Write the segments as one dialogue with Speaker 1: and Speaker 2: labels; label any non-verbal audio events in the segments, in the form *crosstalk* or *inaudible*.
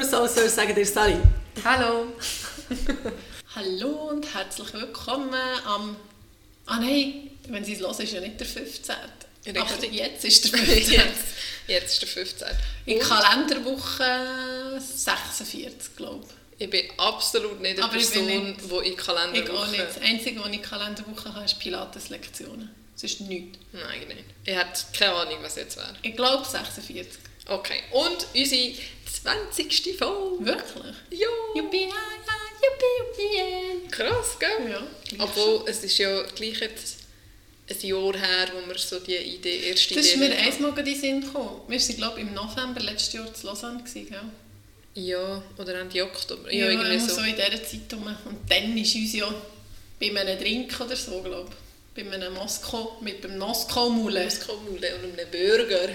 Speaker 1: Solothurn soll sagen dir Sally.
Speaker 2: Hallo. *laughs*
Speaker 3: Hallo und herzlich willkommen am... Ah nein, wenn Sie es hören, ist ja nicht der 15.
Speaker 2: Richtig.
Speaker 3: Aber jetzt ist der *laughs* 15.
Speaker 2: jetzt, jetzt ist der 15.
Speaker 3: In
Speaker 2: Und
Speaker 3: Kalenderwoche 46, glaube
Speaker 2: ich bin absolut nicht eine
Speaker 3: Aber ich
Speaker 2: Person, die in
Speaker 3: ich. Ich auch nicht. Das Einzige, was ich in Kalenderwoche habe, ist Pilates-Lektionen. Das ist nichts.
Speaker 2: Nein, nicht. Ich hätte keine Ahnung, was jetzt wäre.
Speaker 3: Ich glaube 46.
Speaker 2: Okay, und unsere 20. Folge.
Speaker 3: Wirklich?
Speaker 2: Ja!
Speaker 3: Juppie, ja, ja, juppie, juppie.
Speaker 2: Krass, gell?
Speaker 3: Ja,
Speaker 2: Obwohl, es ist ja gleich jetzt ein Jahr her, wo wir so die Idee, erste
Speaker 3: Das ist
Speaker 2: Idee
Speaker 3: mir
Speaker 2: hatten.
Speaker 3: einmal gerade in den Sinn gekommen. Wir waren, glaube ich, im November letztes Jahr zu Lausanne. Gewesen, gell?
Speaker 2: Ja, oder Ende Oktober. Ja,
Speaker 3: Ja,
Speaker 2: irgendwie so.
Speaker 3: so in dieser Zeit rum. Und dann ist uns ja bei einem Drink oder so, glaube ich, bei einem Moskau, mit dem Moskau-Mule,
Speaker 2: Moskau-Mule und einem Burger,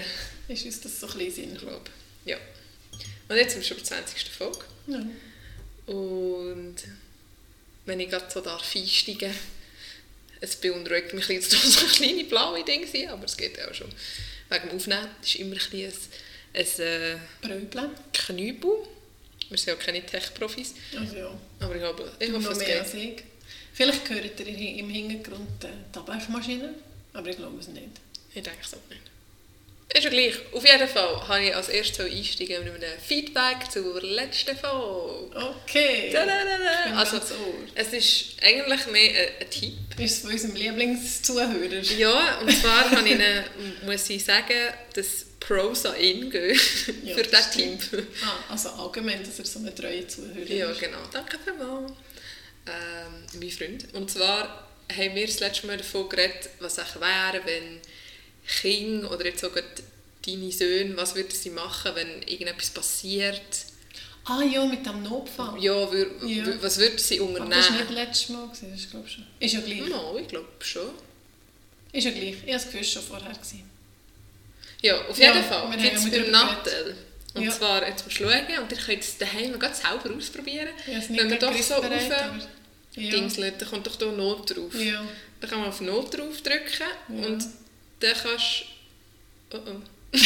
Speaker 3: ist uns das so ein bisschen Sinn
Speaker 2: glaube ich. Ja. Und jetzt sind wir schon bei der 20. Folge.
Speaker 3: Ja.
Speaker 2: Und wenn ich gerade so darf einsteigen es beunruhigt mich jetzt dass *laughs* so kleine blaue Dinge sind, aber es geht auch schon. Wegen dem Aufnehmen das ist immer ein, bisschen ein, ein äh,
Speaker 3: Bröble.
Speaker 2: Knüppel. Wir sind ja keine Tech-Profis,
Speaker 3: Also ja,
Speaker 2: aber ich, glaube, ich hoffe, es geht.
Speaker 3: als ich. Vielleicht hört ihr im Hintergrund äh, die Abwaschmaschine, aber ich glaube es nicht.
Speaker 2: Ich denke es auch nicht. Ist ja gleich. Auf jeden Fall habe ich als erstes einsteigen mit einem Feedback zur letzten Folge.
Speaker 3: Okay.
Speaker 2: Tadadada.
Speaker 3: Ich bin
Speaker 2: Also,
Speaker 3: ganz ohr.
Speaker 2: es ist eigentlich mehr ein, ein Tipp.
Speaker 3: Ist es von unserem Lieblingszuhörer?
Speaker 2: Ja, und zwar habe ich ihnen, muss ich sagen, dass Pros an ihn gehen *laughs*
Speaker 3: Ja,
Speaker 2: für
Speaker 3: das
Speaker 2: diesen. Tipp.
Speaker 3: Ah, also allgemein, dass er so eine treue Zuhörer
Speaker 2: Ja,
Speaker 3: ist.
Speaker 2: genau. Danke vielmals. Ähm, mein Freund. Und zwar haben wir das letzte Mal davon geredet, was wäre, wenn Kinder oder jetzt sogar deine Söhne, was würden sie machen, wenn irgendetwas passiert?
Speaker 3: Ah ja, mit dem Notfall.
Speaker 2: Ja, wür,
Speaker 3: Ja.
Speaker 2: was würden sie
Speaker 3: Aber das war nicht
Speaker 2: unternehmen?
Speaker 3: letztes Mal, gewesen, das glaube ich schon. Ist ja gleich.
Speaker 2: No, ich glaube schon.
Speaker 3: Ist ja gleich. Ich habe das Gefühl, schon vorher. Gewesen.
Speaker 2: Ja, auf
Speaker 3: Ja,
Speaker 2: jeden
Speaker 3: wir
Speaker 2: Fall
Speaker 3: haben
Speaker 2: gibt es
Speaker 3: ja
Speaker 2: beim Nattel. Und
Speaker 3: Ja.
Speaker 2: zwar, jetzt musst du schauen, und ihr könnt es daheim selber ausprobieren.
Speaker 3: Es
Speaker 2: Wenn man doch so rauf-.
Speaker 3: Ja.
Speaker 2: Dingselt, dann kommt doch da Not drauf.
Speaker 3: ja.
Speaker 2: Dann kann man auf Not drauf drücken
Speaker 3: Ja.
Speaker 2: und dann kannst du... Oh oh. *laughs*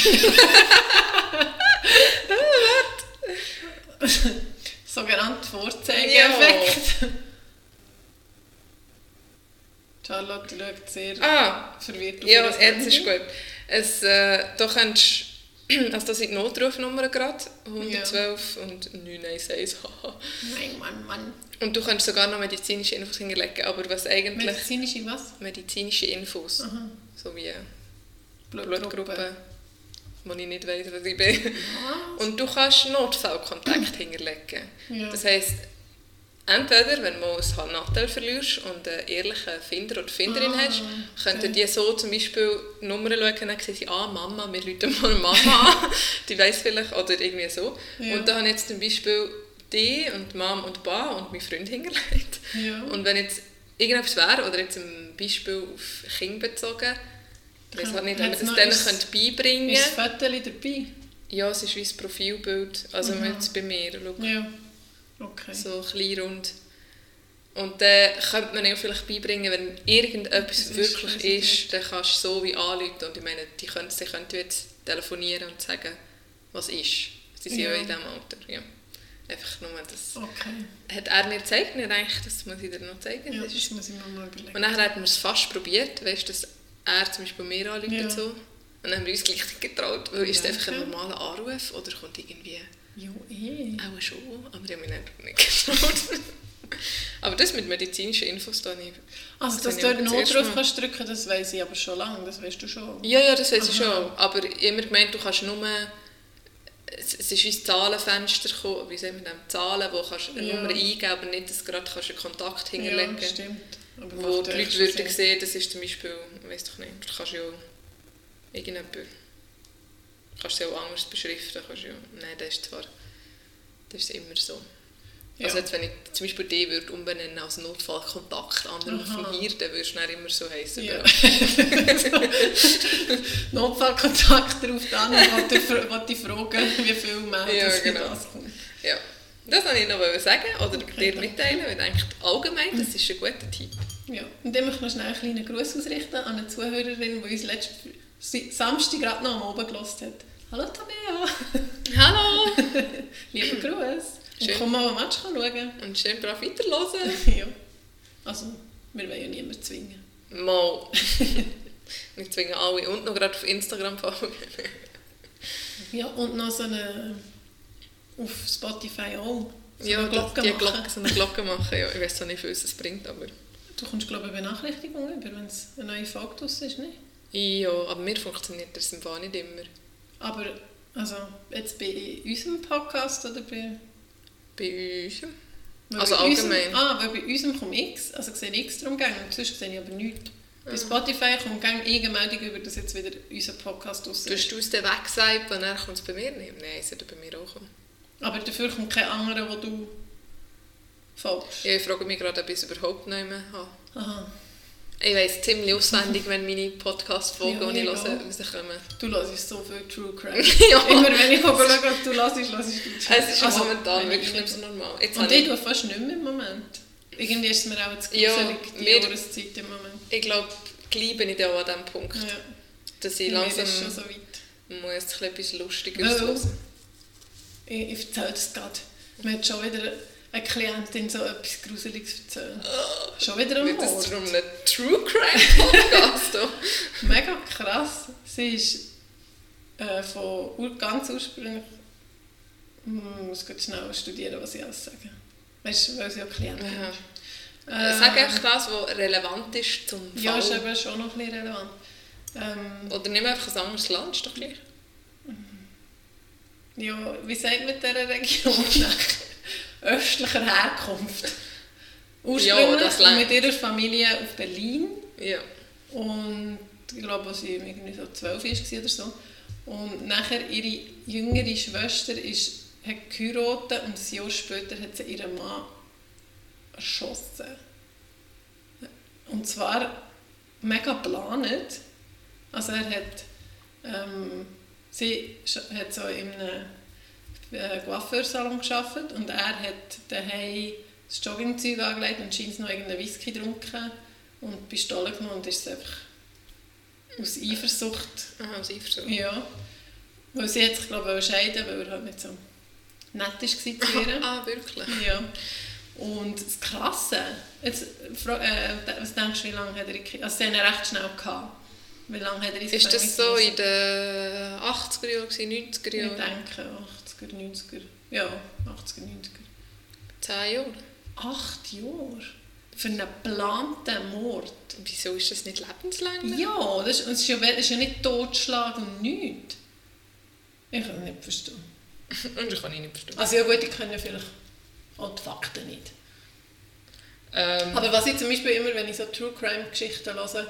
Speaker 3: Sogenannter Vorzeigeeffekt. Charlotte schaut sehr
Speaker 2: Ah,
Speaker 3: verwirrt auf
Speaker 2: ja, jetzt ist gut. Es, äh, da kannst *clears throat* also das sind die Notrufnummern gerade, 112 und 911. haha. *laughs*
Speaker 3: Nein, Mann, Mann.
Speaker 2: und du kannst sogar noch medizinische Infos hinterlegen, aber was eigentlich...
Speaker 3: Medizinische was?
Speaker 2: medizinische Infos,
Speaker 3: Aha.
Speaker 2: So wie
Speaker 3: Blutgruppe.
Speaker 2: Wo ich nicht weiss, was ich bin. Und du kannst Notfallkontakt hinterlegen.
Speaker 3: Ja.
Speaker 2: Das heisst, entweder, wenn du mal ein Nattel verlierst und einen ehrlichen Finder oder Finderin
Speaker 3: Ah,
Speaker 2: hast, könnten
Speaker 3: okay.
Speaker 2: die so zum Beispiel Nummern schauen und sie, ah, Mama, wir rufen mal Mama *laughs* die weiss vielleicht, oder irgendwie so.
Speaker 3: Ja.
Speaker 2: Und da habe ich jetzt zum Beispiel die und Mom und Pa und mein Freund hingelegt.
Speaker 3: Ja.
Speaker 2: Und wenn jetzt irgendetwas wäre, oder jetzt ein Beispiel auf Kinder bezogen, ich weiß halt nicht, ob man das denen
Speaker 3: ist-
Speaker 2: könnte beibringen
Speaker 3: Ist
Speaker 2: könnte.
Speaker 3: das Foto dabei?
Speaker 2: Ja, es ist wie ein Profilbild. Also
Speaker 3: Mhm.
Speaker 2: jetzt bei mir, schau.
Speaker 3: Ja. Okay.
Speaker 2: So klein rund. Und dann könnte man ihnen vielleicht beibringen, wenn irgendetwas
Speaker 3: Das ist
Speaker 2: wirklich
Speaker 3: crazy,
Speaker 2: ist, dann kannst du so wie anrufen. Und ich meine, die können, sie könnten jetzt telefonieren und sagen, was ist. Sie sind ja,
Speaker 3: Ja.
Speaker 2: in diesem Alter. Ja. Einfach nur das.
Speaker 3: Okay.
Speaker 2: Hat er mir gezeigt, nicht eigentlich, das muss ich dir noch zeigen.
Speaker 3: Ja,
Speaker 2: Das ist
Speaker 3: das muss ich mir mal überlegen.
Speaker 2: und dann hat man es fast probiert, weißt du, dass er zum Beispiel mir anruft
Speaker 3: Ja.
Speaker 2: und so. Und dann haben wir uns gleich getraut, weil ist es
Speaker 3: Danke.
Speaker 2: einfach ein normaler Anruf oder kommt irgendwie
Speaker 3: Ja, eh.
Speaker 2: auch schon, aber ich habe mich dann nicht getraut. *laughs* aber das mit medizinischen Infos da nicht.
Speaker 3: Also,
Speaker 2: Das
Speaker 3: dass du
Speaker 2: ich
Speaker 3: einen Notruf kannst drücken, das weiss ich aber schon lange, das weißt du schon.
Speaker 2: Ja, ja, das weiß ich schon. Aber ich habe immer gemeint, du kannst nur... Es es ist wie ein Zahlenfenster gekommen, wie sagen wir das, Zahlen, wo kannst du eine
Speaker 3: Ja.
Speaker 2: Nummer eingeben, aber nicht, dass du gerade kannst einen Kontakt hinterlegen
Speaker 3: Ja,
Speaker 2: kannst.
Speaker 3: stimmt. Aber
Speaker 2: wo die
Speaker 3: ja
Speaker 2: Leute würden
Speaker 3: Sinn.
Speaker 2: sehen, das ist zum Beispiel, ich weiß doch nicht, du kannst ja irgendjemand, kannst ja auch anders beschriften, kannst ja, nein, das ist zwar, das ist immer so. Also jetzt, wenn ich zum Beispiel die würde umbenennen als Notfallkontakt, Anruf von hier, dann würdest du dann immer so heißen.
Speaker 3: Ja. *laughs* Notfallkontakt ruft an und fr- wollte fragen, wie viel melden
Speaker 2: Ja, genau.
Speaker 3: das kommt.
Speaker 2: Ja. Das wollte ich noch sagen oder dir mitteilen, weil ich denke, allgemein, das ist ein guter Tipp.
Speaker 3: Ja. Und dann möchte ich noch schnell einen kleinen Gruß ausrichten an eine Zuhörerin, die uns letzten Samstag gerade noch am Oben gehört hat. Hallo Tabea!
Speaker 2: Hallo! *laughs*
Speaker 3: Liebe mal ein Match schauen
Speaker 2: Und schön brav weiterhören. *laughs*
Speaker 3: ja. Also, wir wollen ja niemanden zwingen.
Speaker 2: Mal. *laughs* Wir zwingen alle und noch gerade auf Instagram folgen.
Speaker 3: Ja, und noch so eine... Auf Spotify auch. So
Speaker 2: ja,
Speaker 3: eine Glocke
Speaker 2: die
Speaker 3: machen.
Speaker 2: Glocke, so eine Glocke machen. Ja, ich weiß auch nicht, wie es bringt, aber...
Speaker 3: Du kommst, glaube ich, eine Benachrichtigung über, wenn es eine neue Folge draus ist, nicht?
Speaker 2: Ja, aber mir funktioniert das im Fall nicht immer.
Speaker 3: Aber, also, jetzt bei unserem Podcast oder bei...
Speaker 2: Bei uns.
Speaker 3: weil
Speaker 2: Also
Speaker 3: bei unserem-
Speaker 2: allgemein.
Speaker 3: ah, weil bei unserem kommt X, also sehe ich X drum gehen, und sonst sehe ich aber nichts.
Speaker 2: Ah.
Speaker 3: Bei Spotify kommt gang irgendeine Meldung über, dass jetzt wieder unser Podcast draus
Speaker 2: Du hast aus dem weggesagt und dann kommt es bei mir nicht. Nein, es sollte bei mir auch kommen.
Speaker 3: Aber dafür kommt kein anderer, wo du folgst.
Speaker 2: Ja, ich frage mich gerade, ob ich es überhaupt nicht mehr habe.
Speaker 3: Aha.
Speaker 2: Ich weiss ziemlich auswendig, wenn meine Podcast-Folgen,
Speaker 3: Ja,
Speaker 2: die ich höre, rauskommen.
Speaker 3: Du hörst so viel True Crime. *laughs*
Speaker 2: Ja.
Speaker 3: Immer wenn ich schaue, was du hörst, hörst du True
Speaker 2: Es ist
Speaker 3: Also,
Speaker 2: momentan wirklich
Speaker 3: ich
Speaker 2: nicht so normal. Jetzt
Speaker 3: Und ich tue fast nicht mehr im Moment. Irgendwie ist es mir auch zu
Speaker 2: Ja,
Speaker 3: gruselig, die
Speaker 2: mir-
Speaker 3: Jahreszeit im Moment.
Speaker 2: ich glaube, gleich bin ich auch an diesem Punkt,
Speaker 3: Ja,
Speaker 2: dass ich
Speaker 3: mir
Speaker 2: langsam
Speaker 3: ist schon so weit.
Speaker 2: muss etwas Lustiges hören.
Speaker 3: Ich, ich erzähle das gerade. Mir hat schon wieder eine Klientin so etwas Gruseliges erzählt. Schon wieder am
Speaker 2: Wird das
Speaker 3: Mord.
Speaker 2: darum ein True Crime Podcast? *laughs*
Speaker 3: Mega krass. Sie ist äh, von ganz ursprünglich... Hm, Ich muss gerade schnell studieren, was ich alles sage. Weißt du, weil sie ja Klientin
Speaker 2: Aha.
Speaker 3: ist.
Speaker 2: Sag einfach das, was relevant ist zum Fall.
Speaker 3: Ja, ist eben schon noch ein bisschen relevant. Ähm,
Speaker 2: Oder nimm einfach ein anderes Land, ist doch gleich.
Speaker 3: ja, wie sagt man dieser Region *laughs* östlicher Herkunft? Ursprünglich
Speaker 2: das
Speaker 3: und
Speaker 2: längt.
Speaker 3: mit ihrer Familie auf Berlin.
Speaker 2: Ja.
Speaker 3: Und ich glaube, als sie irgendwie so 12 war oder so. Und nachher ihre jüngere Schwester ist, hat geheiratet und ein Jahr später hat sie ihren Mann erschossen. Und zwar mega geplant. Also er hat, ähm, sie hat so in einem äh, Coiffeursalon gearbeitet und er hat daheim das Joggingzeug angelegt und scheint noch irgendeinen Whisky getrunken und die Pistole genommen und ist es einfach aus Eifersucht,
Speaker 2: Aha, aus Eifersucht.
Speaker 3: ja. Weil sie hat sich, glaube ich, scheiden weil er halt nicht so nett war zu ihr. *laughs*
Speaker 2: Ah, wirklich?
Speaker 3: Ja. Und das Krasse, jetzt, äh, was denkst du, wie lange hat er in Also sie haben ihn recht schnell gehabt. Wie lange hat er ins
Speaker 2: Ist das so in den 80er Jahren, gewesen, 90er
Speaker 3: Ich
Speaker 2: Jahren?
Speaker 3: denke 80er, 90er. Ja, 80er, 90er.
Speaker 2: 10 Jahre?
Speaker 3: Acht Jahre? Für einen geplanten Mord?
Speaker 2: Wieso ist das nicht lebenslänglich?
Speaker 3: Ja, das ist, das ist, ja, das ist ja nicht Totschlag und nichts. Ich kann das nicht verstehen. *laughs*
Speaker 2: Und das kann ich nicht verstehen.
Speaker 3: Also ja gut, ich kenne vielleicht auch die Fakten nicht.
Speaker 2: Ähm,
Speaker 3: Aber was ich zum Beispiel immer, wenn ich so True Crime Geschichten höre,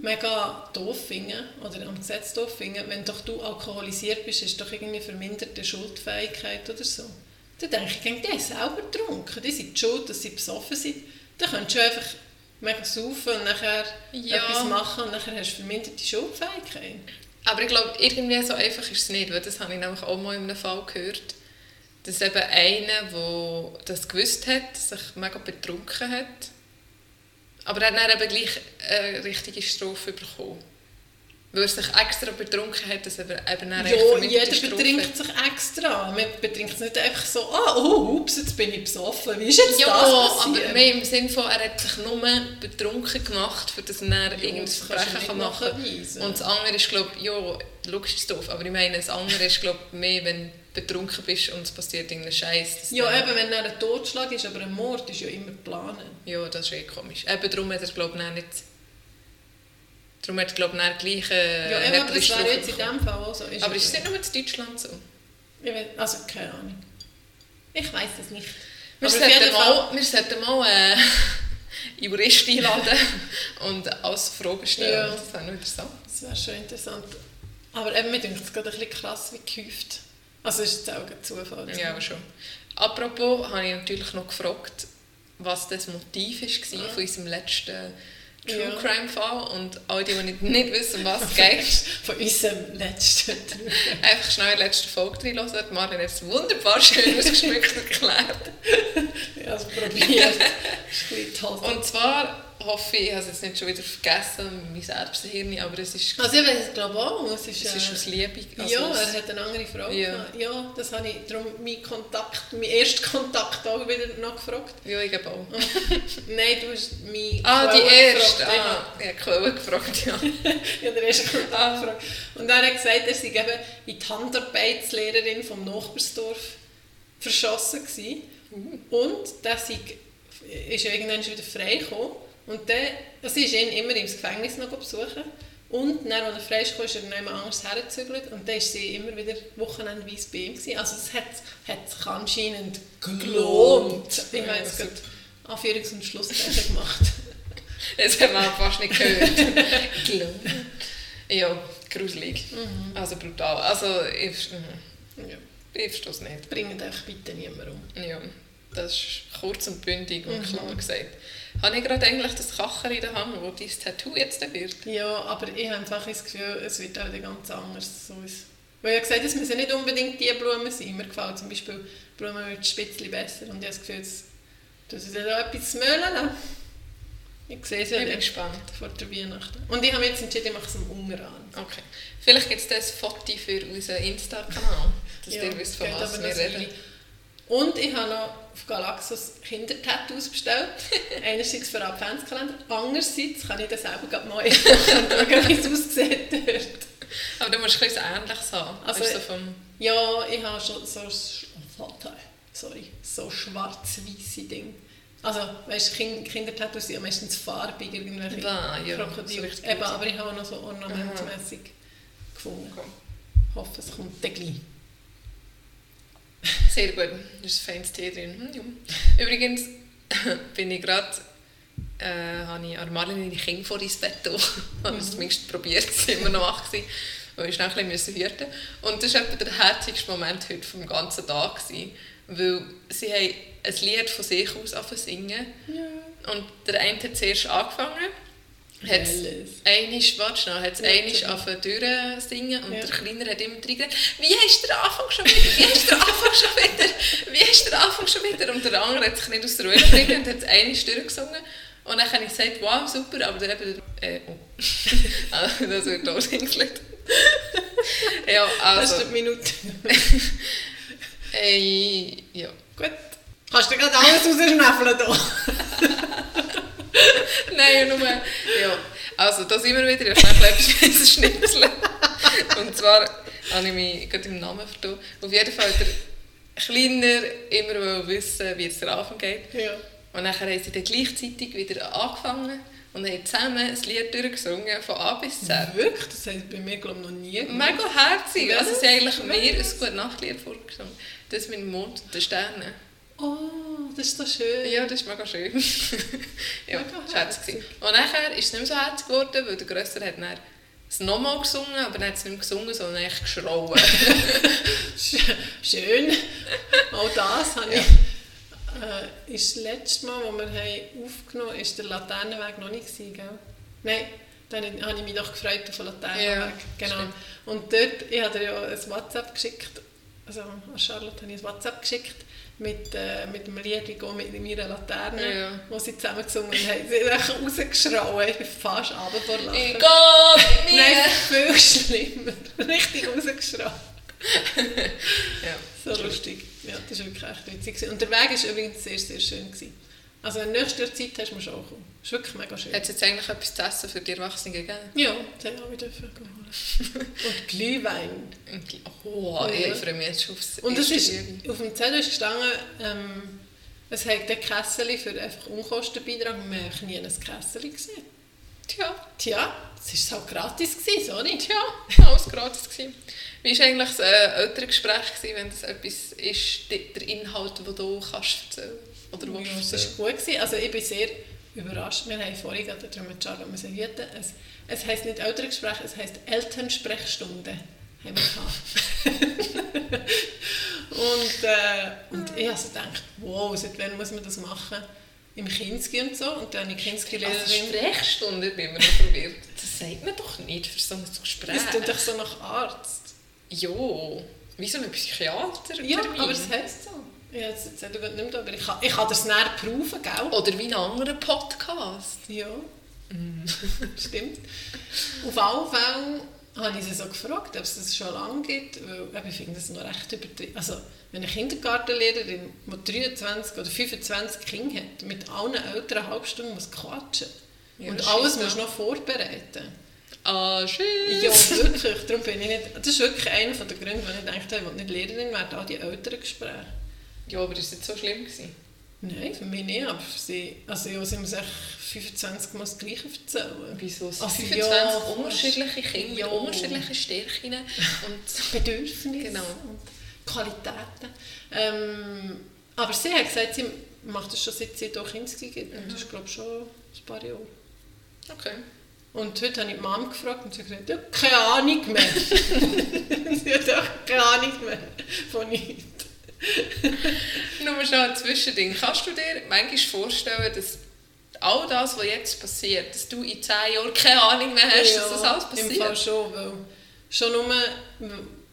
Speaker 3: mega doof finde, oder am Gesetz doof finde, wenn doch du alkoholisiert bist, ist doch irgendwie verminderte Schuldfähigkeit oder so. Dann denke ich, die haben selber getrunken, die sind die schuld, dass sie besoffen sind. Dann könntest du einfach mega saufen und nachher
Speaker 2: Ja.
Speaker 3: etwas machen und nachher hast du verminderte Schuldfähigkeit.
Speaker 2: aber ich glaube, irgendwie so einfach ist es nicht, weil das habe ich nämlich auch mal in einem Fall gehört, dass eben einer, der das gewusst hat, sich mega betrunken hat, aber er hat dann eben gleich eine richtige Strophe bekommen. Weil er sich extra betrunken hat, dass er eben echt
Speaker 3: Ja, jeder betrinkt sich extra. Man betrinkt es nicht einfach so, ah, oh, ups, jetzt bin ich besoffen. Wie ist jetzt
Speaker 2: Ja,
Speaker 3: das
Speaker 2: aber
Speaker 3: passiert?
Speaker 2: mehr im Sinne von, er hat sich nur betrunken gemacht, für dass er dann irgendein Verbrechen kann machen kann. Und das andere ist, glaube ich, ja, logisch ist doof, aber ich meine, das andere ist, glaube ich, mehr, wenn betrunken bist und es passiert irgendein Scheiß.
Speaker 3: Ja, eben, wenn er ein Totschlag ist, aber ein Mord ist ja immer geplant.
Speaker 2: Ja, das ist eh komisch. Eben darum hat er, glaube ich, nicht... Darum hat er, glaube ich, gleich äh,
Speaker 3: Ja, eben, aber das wäre jetzt in dem Fall auch so. Ist
Speaker 2: Aber
Speaker 3: es
Speaker 2: ist es nicht nur in Deutschland so?
Speaker 3: Ich weiß, also, keine Ahnung. Ich weiß es nicht.
Speaker 2: Wir sollten, mal, wir sollten mal äh, *laughs* Jurist einladen *laughs* und alles Fragen stellen.
Speaker 3: Ja.
Speaker 2: Das wäre noch interessant.
Speaker 3: Das wäre schon interessant. Aber eben, mir denkt es gerade ein bisschen krass, wie gehäuft. Also ist jetzt auch ein Zufall.
Speaker 2: Ja, aber schon. Apropos, habe ich natürlich noch gefragt, was das Motiv war
Speaker 3: Ja.
Speaker 2: von unserem letzten True
Speaker 3: Ja.
Speaker 2: Crime Fall. Und all die, die nicht, nicht wissen, was es geht, *laughs*
Speaker 3: Von unserem letzten Trug.
Speaker 2: einfach schnell in die letzte Folge reinhören. Marlene hat es wunderbar schön *laughs* ausgeschmückt erklärt.
Speaker 3: Ja, also probiert. ist ein bisschen toll.
Speaker 2: Und zwar hoffe ich, ich habe es jetzt nicht schon wieder vergessen, mein Selbsthirn, aber es ist,
Speaker 3: Also ich weiß es glaube auch. Es ist,
Speaker 2: es ist
Speaker 3: äh,
Speaker 2: aus Liebe. Also
Speaker 3: ja, er hat eine andere Frau.
Speaker 2: Ja.
Speaker 3: ja das habe ich darum meinen Kontakt, meinen ersten Kontakt auch wieder noch gefragt.
Speaker 2: ja, ich glaube auch.
Speaker 3: Nein, du hast mich
Speaker 2: Ah, die erste.
Speaker 3: gefragt.
Speaker 2: Ah, ich habe Quelle gefragt, ja. *laughs*
Speaker 3: Ich habe den ersten Kontakt
Speaker 2: Ah.
Speaker 3: gefragt. Und er hat gesagt, er sei eben in die Handarbeitslehrerin vom Nachbarsdorf verschossen gewesen. Und der sei, ist ja irgendwann schon wieder freigekommen. Und dann, also sie ist ihn immer im Gefängnis noch besuchen. Und dann, als er frei ist, ist er noch jemand anders hergezügelt. Und dann war sie immer wieder wochenendweise bei ihm. Gewesen. Also es hat, hat sich anscheinend gelohnt. Ich habe jetzt gerade Anführungs- und Schlusszeichen gemacht. *laughs*
Speaker 2: Das haben wir fast nicht gehört. *laughs* Gelungen. ja, gruselig. Also brutal. Also ich, mhm.
Speaker 3: ja.
Speaker 2: ich verstehe es nicht.
Speaker 3: Bringt euch bitte niemand um.
Speaker 2: Ja, das ist kurz und bündig und
Speaker 3: Mhm.
Speaker 2: klar gesagt. Habe ich gerade eigentlich das Kacher in der Hand, wo dein Tattoo jetzt wird?
Speaker 3: Ja, aber ich habe einfach das Gefühl, es wird auch wieder ganz anders. Weil ich habe gesagt, es müssen nicht unbedingt die Blumen sein. Mir gefällt zum Beispiel Blumen wird ein bisschen besser. Und ich habe das Gefühl, dass ich da etwas lasse. Ich sehe es ja
Speaker 2: Ich bin gespannt.
Speaker 3: vor der Weihnachten. Und ich habe jetzt entschieden, ich mache es am Unterarm.
Speaker 2: Okay. Vielleicht gibt es das Foto für unseren Insta-Kanal, dass
Speaker 3: Ja,
Speaker 2: ihr wisst, von was wir reden.
Speaker 3: Und ich habe noch auf Galaxus Kindertattoos bestellt. *laughs* Einerseits für den Adventskalender, andererseits kann ich das selber gerade mal und schauen, *laughs* wie es aussieht dort.
Speaker 2: Aber du musst etwas Ähnliches haben.
Speaker 3: Also-
Speaker 2: Also, so vom,
Speaker 3: Ja, ich habe schon so, sch- sorry, so schwarz-weiße Dinge. Also, weißt du, kind, Kindertattoos sind ja meistens farbig, irgendwelche
Speaker 2: Ah, ja,
Speaker 3: Krokodile.
Speaker 2: so
Speaker 3: Eben, aber ich habe auch noch so ornamentmäßig gefunden.
Speaker 2: Okay.
Speaker 3: Ich hoffe, es kommt dann gleich.
Speaker 2: Sehr gut, da ist ein feines Tee drin. Hm. Übrigens *coughs* bin ich gerade, äh, habe ich an Marlene ihre Kinder vor ins Bett getan. *laughs* habe es zumindest probiert, waren immer noch wach. gewesen, Weil ich schnell ein bisschen hüten Und das war etwa der herzigste Moment heute vom ganzen Tag. Gewesen, weil sie haben ein Lied von sich aus angefangen singen.
Speaker 3: Ja.
Speaker 2: Und der eine hat zuerst angefangen. Hat? Einisch, warte schnell, hat
Speaker 3: Ja,
Speaker 2: einisch angefangen durchsingen und
Speaker 3: Ja.
Speaker 2: der Kleiner hat immer reingeredet, wie du den Anfang schon wieder, wie du den Anfang schon wieder, wie du den Anfang schon wieder und der andere hat sich nicht aus der Ruhe gekriegt und hat einisch durchgesungen und dann habe ich gesagt, wow, super, aber dann eben, äh, oh, Also, *laughs* das wird auch hingeklickt. *laughs* ja,
Speaker 3: Das ist
Speaker 2: also,
Speaker 3: die Minute. *laughs*
Speaker 2: äh, ja.
Speaker 3: Gut. Kannst du gerade alles rausschnäffeln hier? *laughs*
Speaker 2: Nein, nur, ja. Also, da sind wir wieder, ich habe etwas schnipseln. Und zwar habe ich mich gerade im Namen vertan. Auf jeden Fall der Kleiner immer wissen, wie es der Anfang geht.
Speaker 3: Ja.
Speaker 2: Und dann haben sie dann gleichzeitig wieder angefangen und haben zusammen das Lied durchgesungen, von A bis Z.
Speaker 3: Wirklich? Das hat bei mir, glaube ich, noch nie gemacht.
Speaker 2: Mega herzig. Also, sie haben eigentlich mir ein gute Nachtlied vorgesungen. Das mit dem Mond und den Sternen.
Speaker 3: Oh, das ist doch schön.
Speaker 2: Ja, das ist mega schön. *laughs* ja,
Speaker 3: Mega
Speaker 2: das war herzig. Und nachher ist es nicht mehr so herzig geworden, weil der Grösser hat dann es nochmal gesungen, aber dann hat es nicht mehr gesungen, sondern echt geschrauen.
Speaker 3: Sch- *laughs* Schön. Auch das habe ich. Äh, ist das letzte Mal, als wir haben aufgenommen haben, ist der Laternenweg noch nicht gewesen, gell? Nein, dann habe ich mich doch gefreut auf den Laternenweg.
Speaker 2: Ja,
Speaker 3: genau.
Speaker 2: stimmt.
Speaker 3: Und dort, ich habe dir ja ein WhatsApp geschickt, also an Charlotte habe ich ein WhatsApp geschickt mit, äh, mit dem Lied «Ich gehe mit meiner Laterne»,
Speaker 2: Ja.
Speaker 3: wo sie zusammen gesungen haben. Sie haben rausgeschrauen, ich bin fast runter vor Lachen.
Speaker 2: ich gehe mit *laughs* mir!
Speaker 3: Nein, viel schlimmer. Richtig rausgeschrauen. *laughs*
Speaker 2: Ja,
Speaker 3: So lustig. Ja, das war wirklich echt witzig. Und der Weg war übrigens sehr, sehr schön. Gewesen. Also in nächster Zeit hast du mir schon kommen. Das ist wirklich mega schön.
Speaker 2: Hat es jetzt eigentlich etwas zu essen für die Erwachsenen gegeben?
Speaker 3: Ja, das haben wir dürfen holen. *laughs* Und Glühwein.
Speaker 2: Oh,
Speaker 3: Ja.
Speaker 2: ich freue mich jetzt schon aufs
Speaker 3: Und es ist, auf dem Zettel ist gestanden, ähm, es hat ein Kessel für einfach Unkostenbeitrag. Wir haben nie ein Kessel gesehen.
Speaker 2: Tja,
Speaker 3: Tja, es war halt gratis, gewesen, sorry.
Speaker 2: tja, alles gratis gewesen. Wie war eigentlich das äh, Elterngespräch, gewesen, wenn das etwas ist, der Inhalt, den du kannst erzählen Oder
Speaker 3: Ja,
Speaker 2: willst
Speaker 3: es war gut. Gewesen. Also ich bin sehr überrascht. Wir haben vorhin gerade darüber mit Charlotte müssen hüten. Es, es heisst nicht Elterngespräch, es heisst Elternsprechstunde. Haben wir *laughs* und, äh, und ich habe so gedacht, wow, seit wann muss man das machen? Im Kinski und so. Und dann habe ich
Speaker 2: Also
Speaker 3: Kinski-Lehrerin.
Speaker 2: Sprechstunde bin noch verwirrt. Das sagt man doch nicht für so ein Gespräch.
Speaker 3: das tut doch so nach Arzt.
Speaker 2: Ja, wie so ein Psychiater.
Speaker 3: Ja, aber es heisst so. Ja, jetzt du nicht mehr, aber ich kann, ich kann das näher prüfen, gell?
Speaker 2: Oder wie ein anderer Podcast.
Speaker 3: Ja, *laughs* stimmt. Auf alle Fälle habe ich sie so gefragt, ob es das schon lange gibt, weil ich finde das noch recht übertrieben. Also, wenn eine Kindergartenlehrerin, die 23 oder 25 Kinder hat, mit allen Eltern eine halbe Stunde muss quatschen
Speaker 2: Ja,
Speaker 3: und alles
Speaker 2: scheisst
Speaker 3: muss
Speaker 2: an.
Speaker 3: noch vorbereiten.
Speaker 2: Ah, schön.
Speaker 3: Ja, *laughs* wirklich. Darum bin ich nicht, das ist wirklich einer der Gründe, warum ich habe, ich will nicht Lehrerin werden, all die Elterngespräche.
Speaker 2: Ja, aber ist es so schlimm gewesen?
Speaker 3: Nein, für mich nicht, aber sie, also ja, sie muss echt 25 Mal das Gleiche erzählen.
Speaker 2: Wieso? Es
Speaker 3: Also,
Speaker 2: 25
Speaker 3: ja,
Speaker 2: unterschiedliche Kinder
Speaker 3: ja.
Speaker 2: mit unterschiedlichen Stärken und *laughs*
Speaker 3: Bedürfnisse
Speaker 2: Genau.
Speaker 3: und Qualitäten. Ähm, aber sie hat gesagt, sie macht das schon seit sie hier Kinder gibt. Und das ist, glaube ich, schon ein paar Jahre.
Speaker 2: okay.
Speaker 3: Und heute habe ich die Mom gefragt und sie hat gesagt, ja, keine Ahnung mehr. *laughs* sie hat auch keine Ahnung mehr von nichts. *laughs*
Speaker 2: Nur schon ein Zwischending. Kannst du dir manchmal vorstellen, dass all das, was jetzt passiert, dass du in 10 Jahren keine Ahnung mehr hast, dass das alles
Speaker 3: Im Fall
Speaker 2: passiert?
Speaker 3: schon, weil schon nur,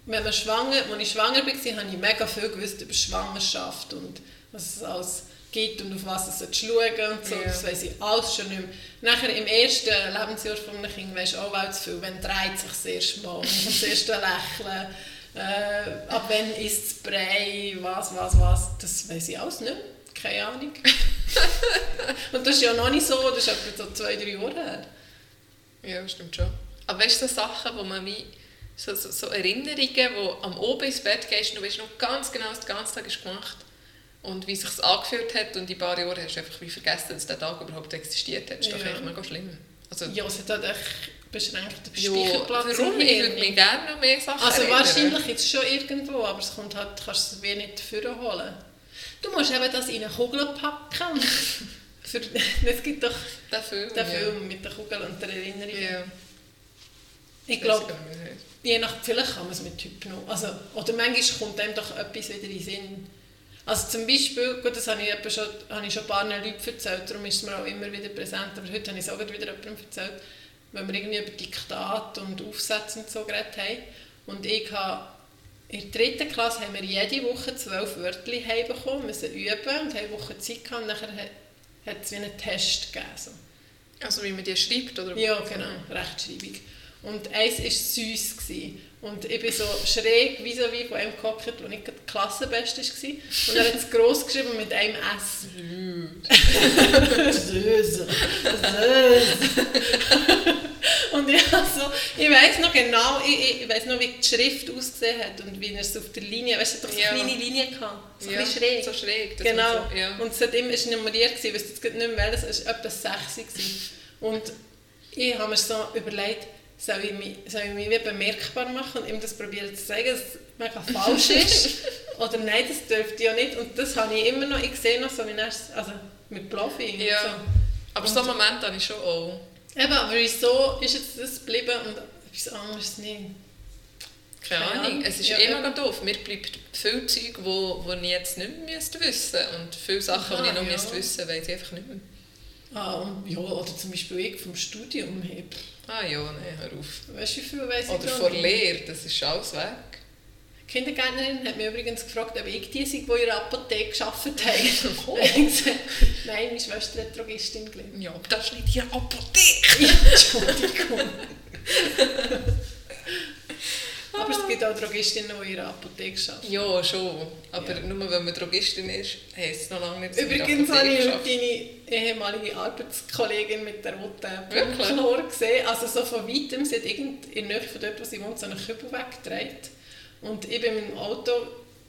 Speaker 3: wenn man schwanger, als ich schwanger war, habe ich mega viel gewusst über Schwangerschaft und was es alles gibt und auf was es schauen und so,
Speaker 2: Ja.
Speaker 3: das weiss ich alles schon nicht mehr. Nachher im ersten Lebensjahr von einem Kind weisst du auch zu viel, wenn dreht sich das erste Mal, das erste Lächeln, äh, ab wann isst das Brei, was, was, was, das weiss ich alles nicht mehr. keine Ahnung. *laughs* und das ist ja noch nicht so, das ist etwa so zwei, drei Jahre her.
Speaker 2: Ja, stimmt schon. Aber weißt du, so Sachen, wo man wie so, so, so Erinnerungen, wo am oben ins Bett gehst und du weißt noch ganz genau, was der ganze Tag ist gemacht und wie es sich angefühlt hat und in ein paar Jahren hast du einfach wie vergessen, dass der Tag überhaupt existiert hat. Das ist doch
Speaker 3: Ja.
Speaker 2: eigentlich mega schlimm. Also,
Speaker 3: Ja, es hat halt echt beschränkt den
Speaker 2: ja,
Speaker 3: Speicherplatz. im
Speaker 2: warum? Ich würde mir gerne noch mehr Sachen
Speaker 3: Also
Speaker 2: erinnern.
Speaker 3: wahrscheinlich jetzt schon irgendwo, aber es kommt halt, kannst du es wie nicht vorholen. Du musst eben das in eine Kugel packen. *laughs* Für, *laughs* es gibt doch
Speaker 2: Der Film,
Speaker 3: den Film mit der Kugel und der Erinnerung.
Speaker 2: Ja. ja.
Speaker 3: Ich glaube, je nach, vielleicht kann man es mit Hypnose. Also, oder manchmal kommt einem doch etwas wieder in den Sinn. Also zum Beispiel, gut, das habe ich, schon, habe ich schon ein paar Leuten erzählt, darum ist es mir auch immer wieder präsent, aber heute habe ich es auch wieder jemandem erzählt, wenn wir irgendwie über Diktat und Aufsätze und so geredet haben. Und ich habe, in der dritten Klasse haben wir jede Woche zwölf Wörter heimbekommen, müssen üben und haben eine Woche Zeit gehabt und nachher hat es wie einen Test gegeben. So.
Speaker 2: Also wie man die schreibt, oder?
Speaker 3: Ja, genau, Rechtschreibung. Und eins war süß. Gewesen. Und ich bin so schräg wie so wie von einem gehockt, wo nicht gerade die Klassenbeste war. Und er hat es gross geschrieben mit einem S. Süß. *laughs* Süß. Und ich, also, ich weiss noch genau, ich, ich weiss noch, wie die Schrift ausgesehen hat und wie er es auf der Linie, weißt du, doch so
Speaker 2: Ja.
Speaker 3: kleine Linien gehabt, so
Speaker 2: ja,
Speaker 3: ein schräg.
Speaker 2: So schräg.
Speaker 3: Genau.
Speaker 2: So, ja.
Speaker 3: Und es hat immer, es war nummeriert, ich weiss jetzt nicht mehr welches, es war etwa 6 gewesen. Und ich habe mir so überlegt, soll ich mich, soll ich mich wie bemerkbar machen und ihm das probieren zu zeigen, dass es mega falsch ist? *laughs* Oder nein, das dürfte ja nicht. Und das habe ich immer noch, ich sehe noch so, wie er es- also mit Bluffing
Speaker 2: Ja.
Speaker 3: und so.
Speaker 2: Aber so einen Moment habe ich schon auch.
Speaker 3: Eben, aber wieso ist jetzt das geblieben und etwas anderes nicht?
Speaker 2: Keine
Speaker 3: Keine
Speaker 2: Ahnung.
Speaker 3: Ahnung.
Speaker 2: Es ist
Speaker 3: Ja,
Speaker 2: immer
Speaker 3: ja.
Speaker 2: doof. Mir bleibt viel Zeug, wo, wo ich jetzt nicht mehr müsste wissen Und viele Sachen, die ich noch
Speaker 3: ja.
Speaker 2: müsste wissen weiß ich einfach nicht mehr.
Speaker 3: Ah, ja, oder zum Beispiel ich vom Studium her.
Speaker 2: Ah ja, nein, hör auf.
Speaker 3: Weißt du, wie viel weiss ich
Speaker 2: Oder vor? Lehre, das ist alles weg.
Speaker 3: Die Kindergärtnerin hat mich übrigens gefragt, ob ich die sei, die in der Apotheke gearbeitet haben. *laughs* Ich gesagt, Nein, meine Schwester hat Drogistin gelernt.
Speaker 2: Ja, aber das ist nicht die Apotheke.
Speaker 3: Ja, Entschuldigung. *laughs* Aber es gibt auch Drogistinnen, die in der Apotheke arbeiten.
Speaker 2: Ja, schon. Aber
Speaker 3: Ja.
Speaker 2: nur weil man Drogistin ist, heisst es noch lange nicht, dass
Speaker 3: Übrigens habe ich deine ehemalige Arbeitskollegin mit der roten? Punktchlor gesehen. Also so von weitem, sie hat irgend in der Nähe von dort, wo sie wohnt, so einen Kübel weggetragen. Und ich bin dem Auto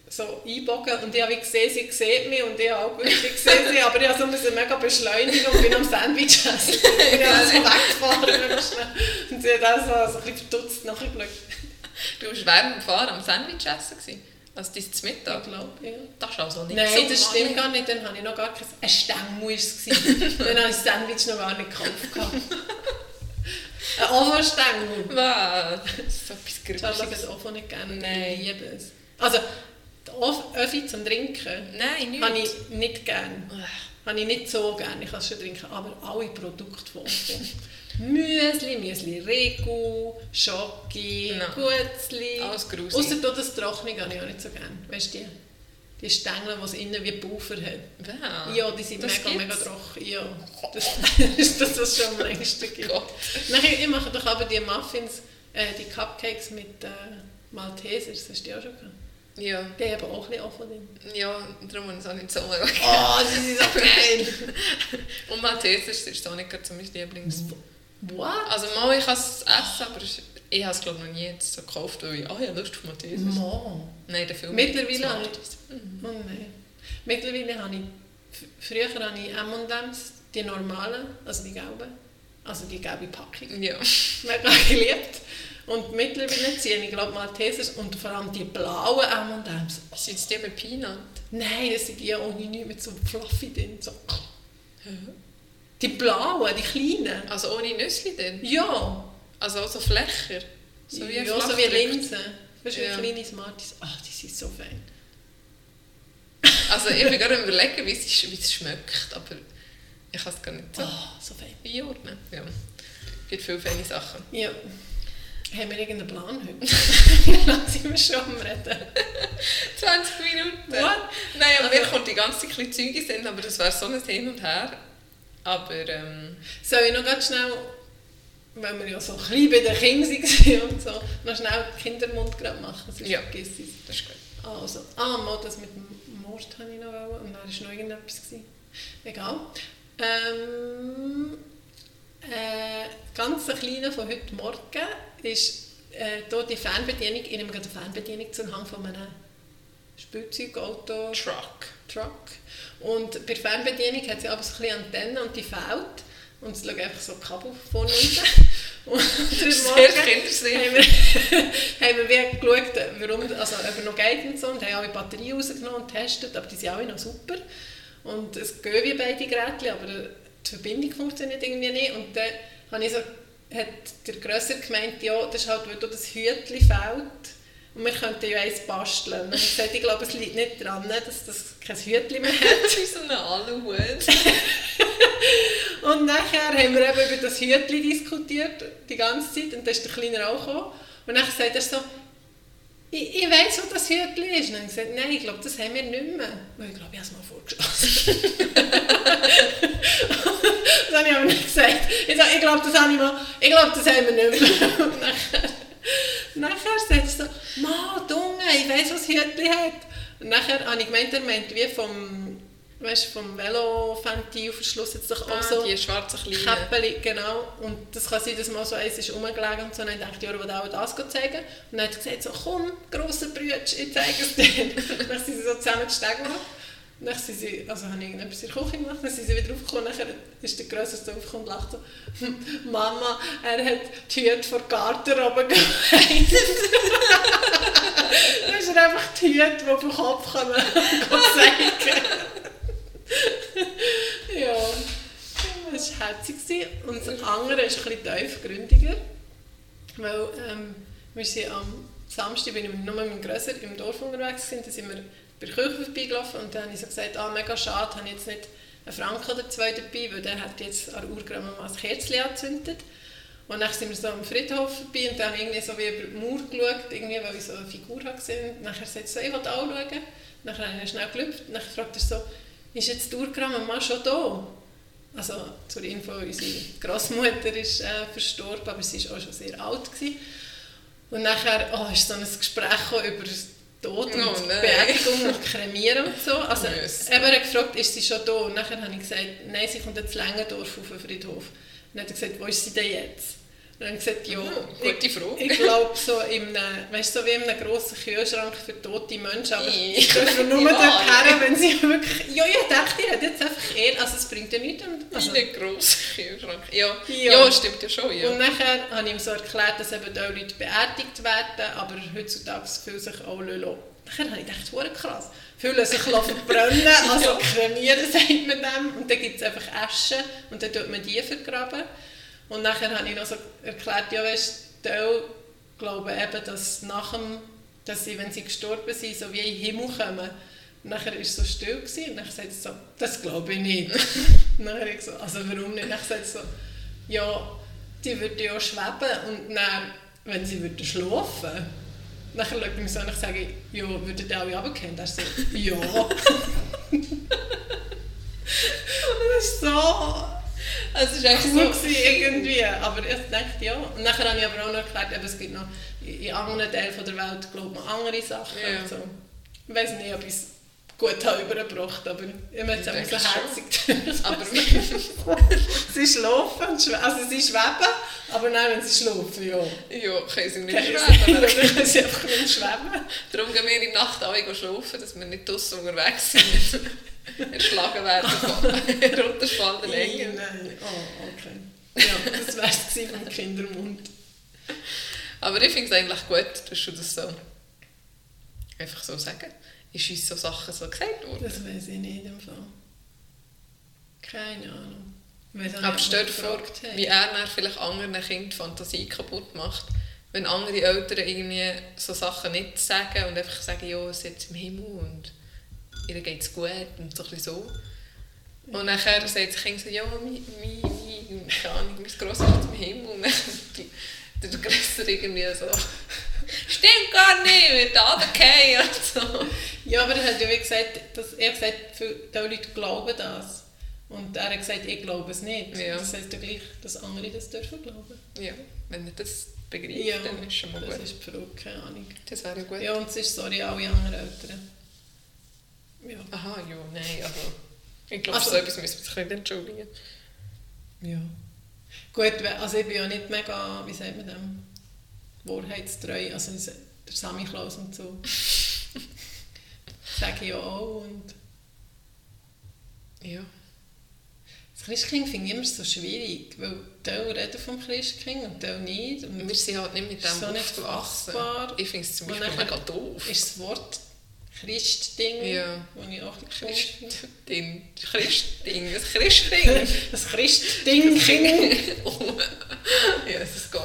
Speaker 3: so einbogen und ich habe gesehen, sie sieht mich und ich habe auch gewusst, ich sehe sie, aber ich habe so müssen mega beschleunigen und bin am Sandwich essen. *laughs* Ich bin also so weggefahren und sie hat auch so, so ein bisschen verdutzt nachgeschaut.
Speaker 2: Du warst während dem Fahren am Sandwich essen. gewesen. Also dein
Speaker 3: Ich
Speaker 2: Mittag.
Speaker 3: glaube, ja.
Speaker 2: Das ist also nicht
Speaker 3: Nein,
Speaker 2: so
Speaker 3: das stimmt gar nicht. Dann habe ich noch gar kein... Ein Stängel war es. Dann habe ich das Sandwich noch gar nicht gekauft. Ein?
Speaker 2: Das ist so etwas
Speaker 3: hat
Speaker 2: Gruseliges.
Speaker 3: das Ovo nicht gerne.
Speaker 2: Nein.
Speaker 3: Ich liebe es. Also, Öffi zum Trinken
Speaker 2: Nein, nicht.
Speaker 3: habe ich nicht gerne. Habe ich nicht so gerne. Ich kann es schon trinken. Aber alle Produkte von Ovo. *laughs* Müsli, Müsli Regu, Schoki,
Speaker 2: Nein.
Speaker 3: Gutzli.
Speaker 2: Alles gruselig.
Speaker 3: Außer das Trockene habe ich auch nicht so gerne. Weißt du die? Die Stängel, die es innen wie Puffer hat.
Speaker 2: Wow.
Speaker 3: Ja, die sind mega, mega
Speaker 2: gibt's?
Speaker 3: trocken. Ja, *laughs* das ist das, was schon am längsten gibt.
Speaker 2: Gott.
Speaker 3: Nachher, ich mache doch aber die Muffins, äh, die Cupcakes mit äh, Maltesers, das hast du ja auch schon gehabt.
Speaker 2: Ja,
Speaker 3: Die haben auch ein bisschen offen drin.
Speaker 2: ja, darum habe ich es auch nicht so lange
Speaker 3: Oh, sie sind so geil!
Speaker 2: Und Maltesers ist auch nicht gerade so mein Lieblings.
Speaker 3: What?
Speaker 2: Also mal, ich kann es essen, aber es- ich habe es glaube noch nie jetzt so gekauft, weil ich, ah ja, Lust auf Maltesers.
Speaker 3: Mann.
Speaker 2: Nein, der Film
Speaker 3: Mittlerweile
Speaker 2: das
Speaker 3: habe ich-.
Speaker 2: Mhm.
Speaker 3: Oh nein. Mittlerweile habe ich, früher habe ich M&M's, die normalen, also die gelben, also die gelbe Packung,
Speaker 2: Ja. *laughs*
Speaker 3: mega geliebt. Und mittlerweile ziehe ich glaube Maltesers und vor allem die blauen M&M's.
Speaker 2: Sind es die mit Peanut?
Speaker 3: Nein, das sind die ohne nichts mit so Fluffy drin. So. Die blauen, die kleinen.
Speaker 2: Also ohne Nüsse drin?
Speaker 3: Ja,
Speaker 2: Also auch so Flächer? So wie
Speaker 3: ja, so wie. Linsen. Weißt du,
Speaker 2: Ja.
Speaker 3: wie kleine Smarties. Ach, die sind so fein.
Speaker 2: Also ich bin gerade überlegen, wie es, wie es schmeckt, aber ich kann es gar nicht so
Speaker 3: Oh, so fein.
Speaker 2: einordnen. Ja. Es gibt viele feine Sachen.
Speaker 3: Ja. Haben wir irgendeinen Plan heute? Wie lange sind wir schon am Reden? *laughs*
Speaker 2: 20 Minuten?
Speaker 3: What?
Speaker 2: Nein, aber
Speaker 3: Also-
Speaker 2: mir kommt die ganze Zeit Zeuge sind, aber das wäre so ein Hin und Her. Aber ähm,
Speaker 3: Soll ich noch ganz schnell, weil wir ja so klein bei den Kindern waren und so, noch schnell den Kindermund gerade machen? Sonst
Speaker 2: Ja.
Speaker 3: vergiss ich es.
Speaker 2: das ist gut.
Speaker 3: Also, ah, mal das mit dem Mord habe ich noch wollen, und dann war noch irgendetwas. Gewesen. Egal. Ähm, äh, ganz ein kleiner von heute Morgen ist äh, hier die Fernbedienung, ich nehme gerade eine Fernbedienung zu Hang von einem Spielzeugauto.
Speaker 2: Truck.
Speaker 3: Truck. Und bei der Fernbedienung hat sie aber so ein bisschen Antenne und die fällt. Und es schaut einfach so Kabel vorne raus. Und *laughs*
Speaker 2: Sehr kindersicher.
Speaker 3: haben wir, *laughs* haben wir geschaut, warum, also, ob er noch geht und so. Und haben alle Batterien rausgenommen und getestet, aber die sind alle noch super. Und es gehen wie beide Geräte, aber die Verbindung funktioniert irgendwie nicht. Und dann habe ich so, hat der Grösser gemeint, ja, das ist halt, weil da das Hütchen fehlt. Und wir könnten ja eins basteln. Und ich gesagt, ich glaube, es liegt nicht daran, dass das kein Hütchen mehr hat. *laughs*
Speaker 2: Das ist so ein Aluhut.
Speaker 3: Und nachher haben wir eben über das Hütchen diskutiert, die ganze Zeit. Und dann ist der Kleine auch gekommen. Und dann sagt er so, ich, ich weiss, wo das Hütchen ist. Und dann gesagt, nein, ich glaube, das haben wir nicht mehr. Weil ich glaube, ich habe es mal vorgeschlossen. *laughs* das habe ich aber nicht gesagt. Ich sage, ich glaube, das habe ich mal, ich glaube, das haben wir nicht mehr. Und nachher, nachher sagt er so, Mann, Dunge, ich weiss, was das Hütchen hat. Und nachher habe ich gemeint, er meint wie vom, weißt, vom Veloventilverschluss jetzt doch auch
Speaker 2: Ah,
Speaker 3: so
Speaker 2: die schwarzen kleinen.
Speaker 3: Käppeli, genau. Und das kann sein, dass mal so eins ist rumgelegen und so. Und dann dachte ich, ja, ich will auch das zeigen. Und dann hat er gesagt, so, komm, grosser Brütsch, ich zeige es dir. Und *laughs* dann sind sie so zusammen gestanden. Und dann sind sie, also habe ich irgendetwas in der Küche gemacht, dann sind sie wieder aufgekommen, nachher ist der Grösser so aufgekommen und lacht so, *laughs* Mama, er hat die Hüte vor die Garderobe *laughs* geheilt. dann ist er einfach die Hüte, die den Kopf kommen, zeigen. Das. Und das andere ist ein bisschen tiefgründiger, weil ähm, wir sind am Samstag, bin ich nur mit meinem Grösser im Dorf unterwegs gewesen, da sind wir bei der Kirche vorbeigelaufen und dann habe ich so gesagt, ah, mega schade, habe ich jetzt nicht einen Franken oder zwei dabei, weil der hat jetzt an der Urgramme mal ein Kerzchen angezündet. Und dann sind wir so am Friedhof vorbei und dann habe ich irgendwie so wie über die Mauer geschaut, irgendwie, weil ich so eine Figur habe gesehen habe. Nachher sagt er so, ich will auch schauen. Dann habe ich schnell gelüpft. Dann fragt er so, ist jetzt die Urgramme mal schon da? Also zur Info, unsere Großmutter ist äh, verstorben, aber sie war auch schon sehr alt. Gewesen. Und nachher oh, ist so ein Gespräch über das Tod und
Speaker 2: Oh.
Speaker 3: Beerdigung und Kremieren und so. Also,
Speaker 2: Yes.
Speaker 3: eben, er hat gefragt, ist sie schon da? Und nachher habe ich gesagt, nein, sie kommt jetzt Längendorf auf den Friedhof. Und dann hat er gesagt, wo ist sie denn jetzt? Und dann ich gesagt, ja,
Speaker 2: Oh, gute
Speaker 3: ich,
Speaker 2: Frage.
Speaker 3: ich glaube so in einem, weißt, so wie in einem grossen Kühlschrank für tote Menschen, aber ich dürfen nur dort her, wenn sie wirklich, ja, ich dachte, die hat jetzt einfach eher, also es bringt ja nichts. Also,
Speaker 2: Also, ein grosser Kühlschrank. Ja.
Speaker 3: Ja.
Speaker 2: Ja. stimmt ja schon, ja.
Speaker 3: Und nachher habe ich ihm so erklärt, dass eben auch Leute beerdigt werden, aber heutzutage fühlen sich auch lassen. Nachher habe ich gedacht, hure krass. Fühlen sich verbrennen, *laughs* also kremieren sagt man dem. Und dann gibt es einfach Asche und dann tut man die vergraben. Und nachher habe ich noch so erklärt, ja weißt die glauben eben, dass nach dem, dass sie, wenn sie gestorben sind, so wie in den Himmel kommen. Und nachher war es so still gewesen, und dann sagt sie so, das glaube ich nicht. und *laughs* dann habe ich so, also warum nicht? Und dann sagt sie so, ja, die würden ja schweben und dann, wenn sie würden schlafen, Nachher schaut mich so und ich sage, ja, würdet ihr alle runtergehen? Er so, ja. *laughs* und das ist so...
Speaker 2: Also es ist echt
Speaker 3: cool
Speaker 2: so...
Speaker 3: irgendwie, aber ich dachte ja. Und nachher habe ich aber auch noch erklärt, eben, es gibt noch in anderen Teilen der Welt glaubt man andere Sachen.
Speaker 2: Ja.
Speaker 3: So. Ich weiß nicht, ob ich es gut habe übergebracht, aber ich habe es einfach so herzig
Speaker 2: Aber *laughs* *laughs*
Speaker 3: Sie schlafen, also sie schweben, aber nein, wenn sie schlafen, ja.
Speaker 2: ja, können sie nicht schweben.
Speaker 3: Dann *laughs* können sie einfach nicht schweben.
Speaker 2: Darum gehen wir in der Nacht alle schlafen, dass wir nicht draussen unterwegs sind. Erschlagen werden von *laughs* runterspannenden Engeln.
Speaker 3: Nein, oh, okay. Ja, das wäre es vom Kindermund.
Speaker 2: Aber ich finde es eigentlich gut, dass du das so einfach so sagen. Ist uns so Sachen so gesagt worden?
Speaker 3: Das weiß ich nicht im Fall. Keine Ahnung.
Speaker 2: Aber stell dir vor,
Speaker 3: haben.
Speaker 2: wie er dann vielleicht anderen Kindern die Fantasie kaputt macht, wenn andere Eltern irgendwie so Sachen nicht sagen und einfach sagen, ja, sie ist jetzt im Himmel und ihr geht es gut und so ein bisschen so. Und nachher sagt das Kind so, ja, mein, mein, mein, keine Ahnung, mein Grosser ist im Himmel und dann der Grösser irgendwie so, stimmt gar nicht, wird runterfallen und so.
Speaker 3: Ja, aber er hat ja wie gesagt, dass, er gesagt, viele Leute glauben das. Und er hat gesagt, ich glaube es nicht.
Speaker 2: Ja.
Speaker 3: Das heisst ja gleich, dass andere das dürfen glauben.
Speaker 2: Ja, wenn er das begreift,
Speaker 3: Ja,
Speaker 2: dann ist schon mal
Speaker 3: das
Speaker 2: gut.
Speaker 3: ist die Frage, keine Ahnung.
Speaker 2: Das wäre gut.
Speaker 3: Ja, und es ist, sorry, alle anderen Eltern. Ja.
Speaker 2: Aha, ja, nein, also... Ich glaube,
Speaker 3: Also-
Speaker 2: so etwas müssen wir sich entschuldigen.
Speaker 3: ja. Gut, also ich bin ja nicht mega, wie sagt man dem, wahrheitstreu, also der Sammy Klaus und so. *laughs* Sage ich ja auch und
Speaker 2: Ja.
Speaker 3: das Christkind finde ich immer so schwierig, weil Teil reden vom Christkind und Teil nicht. Und
Speaker 2: Wir sind halt nicht mit dem
Speaker 3: so nicht fassbar.
Speaker 2: Ich finde es zum Beispiel mega doof.
Speaker 3: ist das Wort Christding,
Speaker 2: Ja.
Speaker 3: das ich auch ein.
Speaker 2: Christding. Christding. Das Christding.
Speaker 3: Das Christding, *laughs*
Speaker 2: ja, das geht.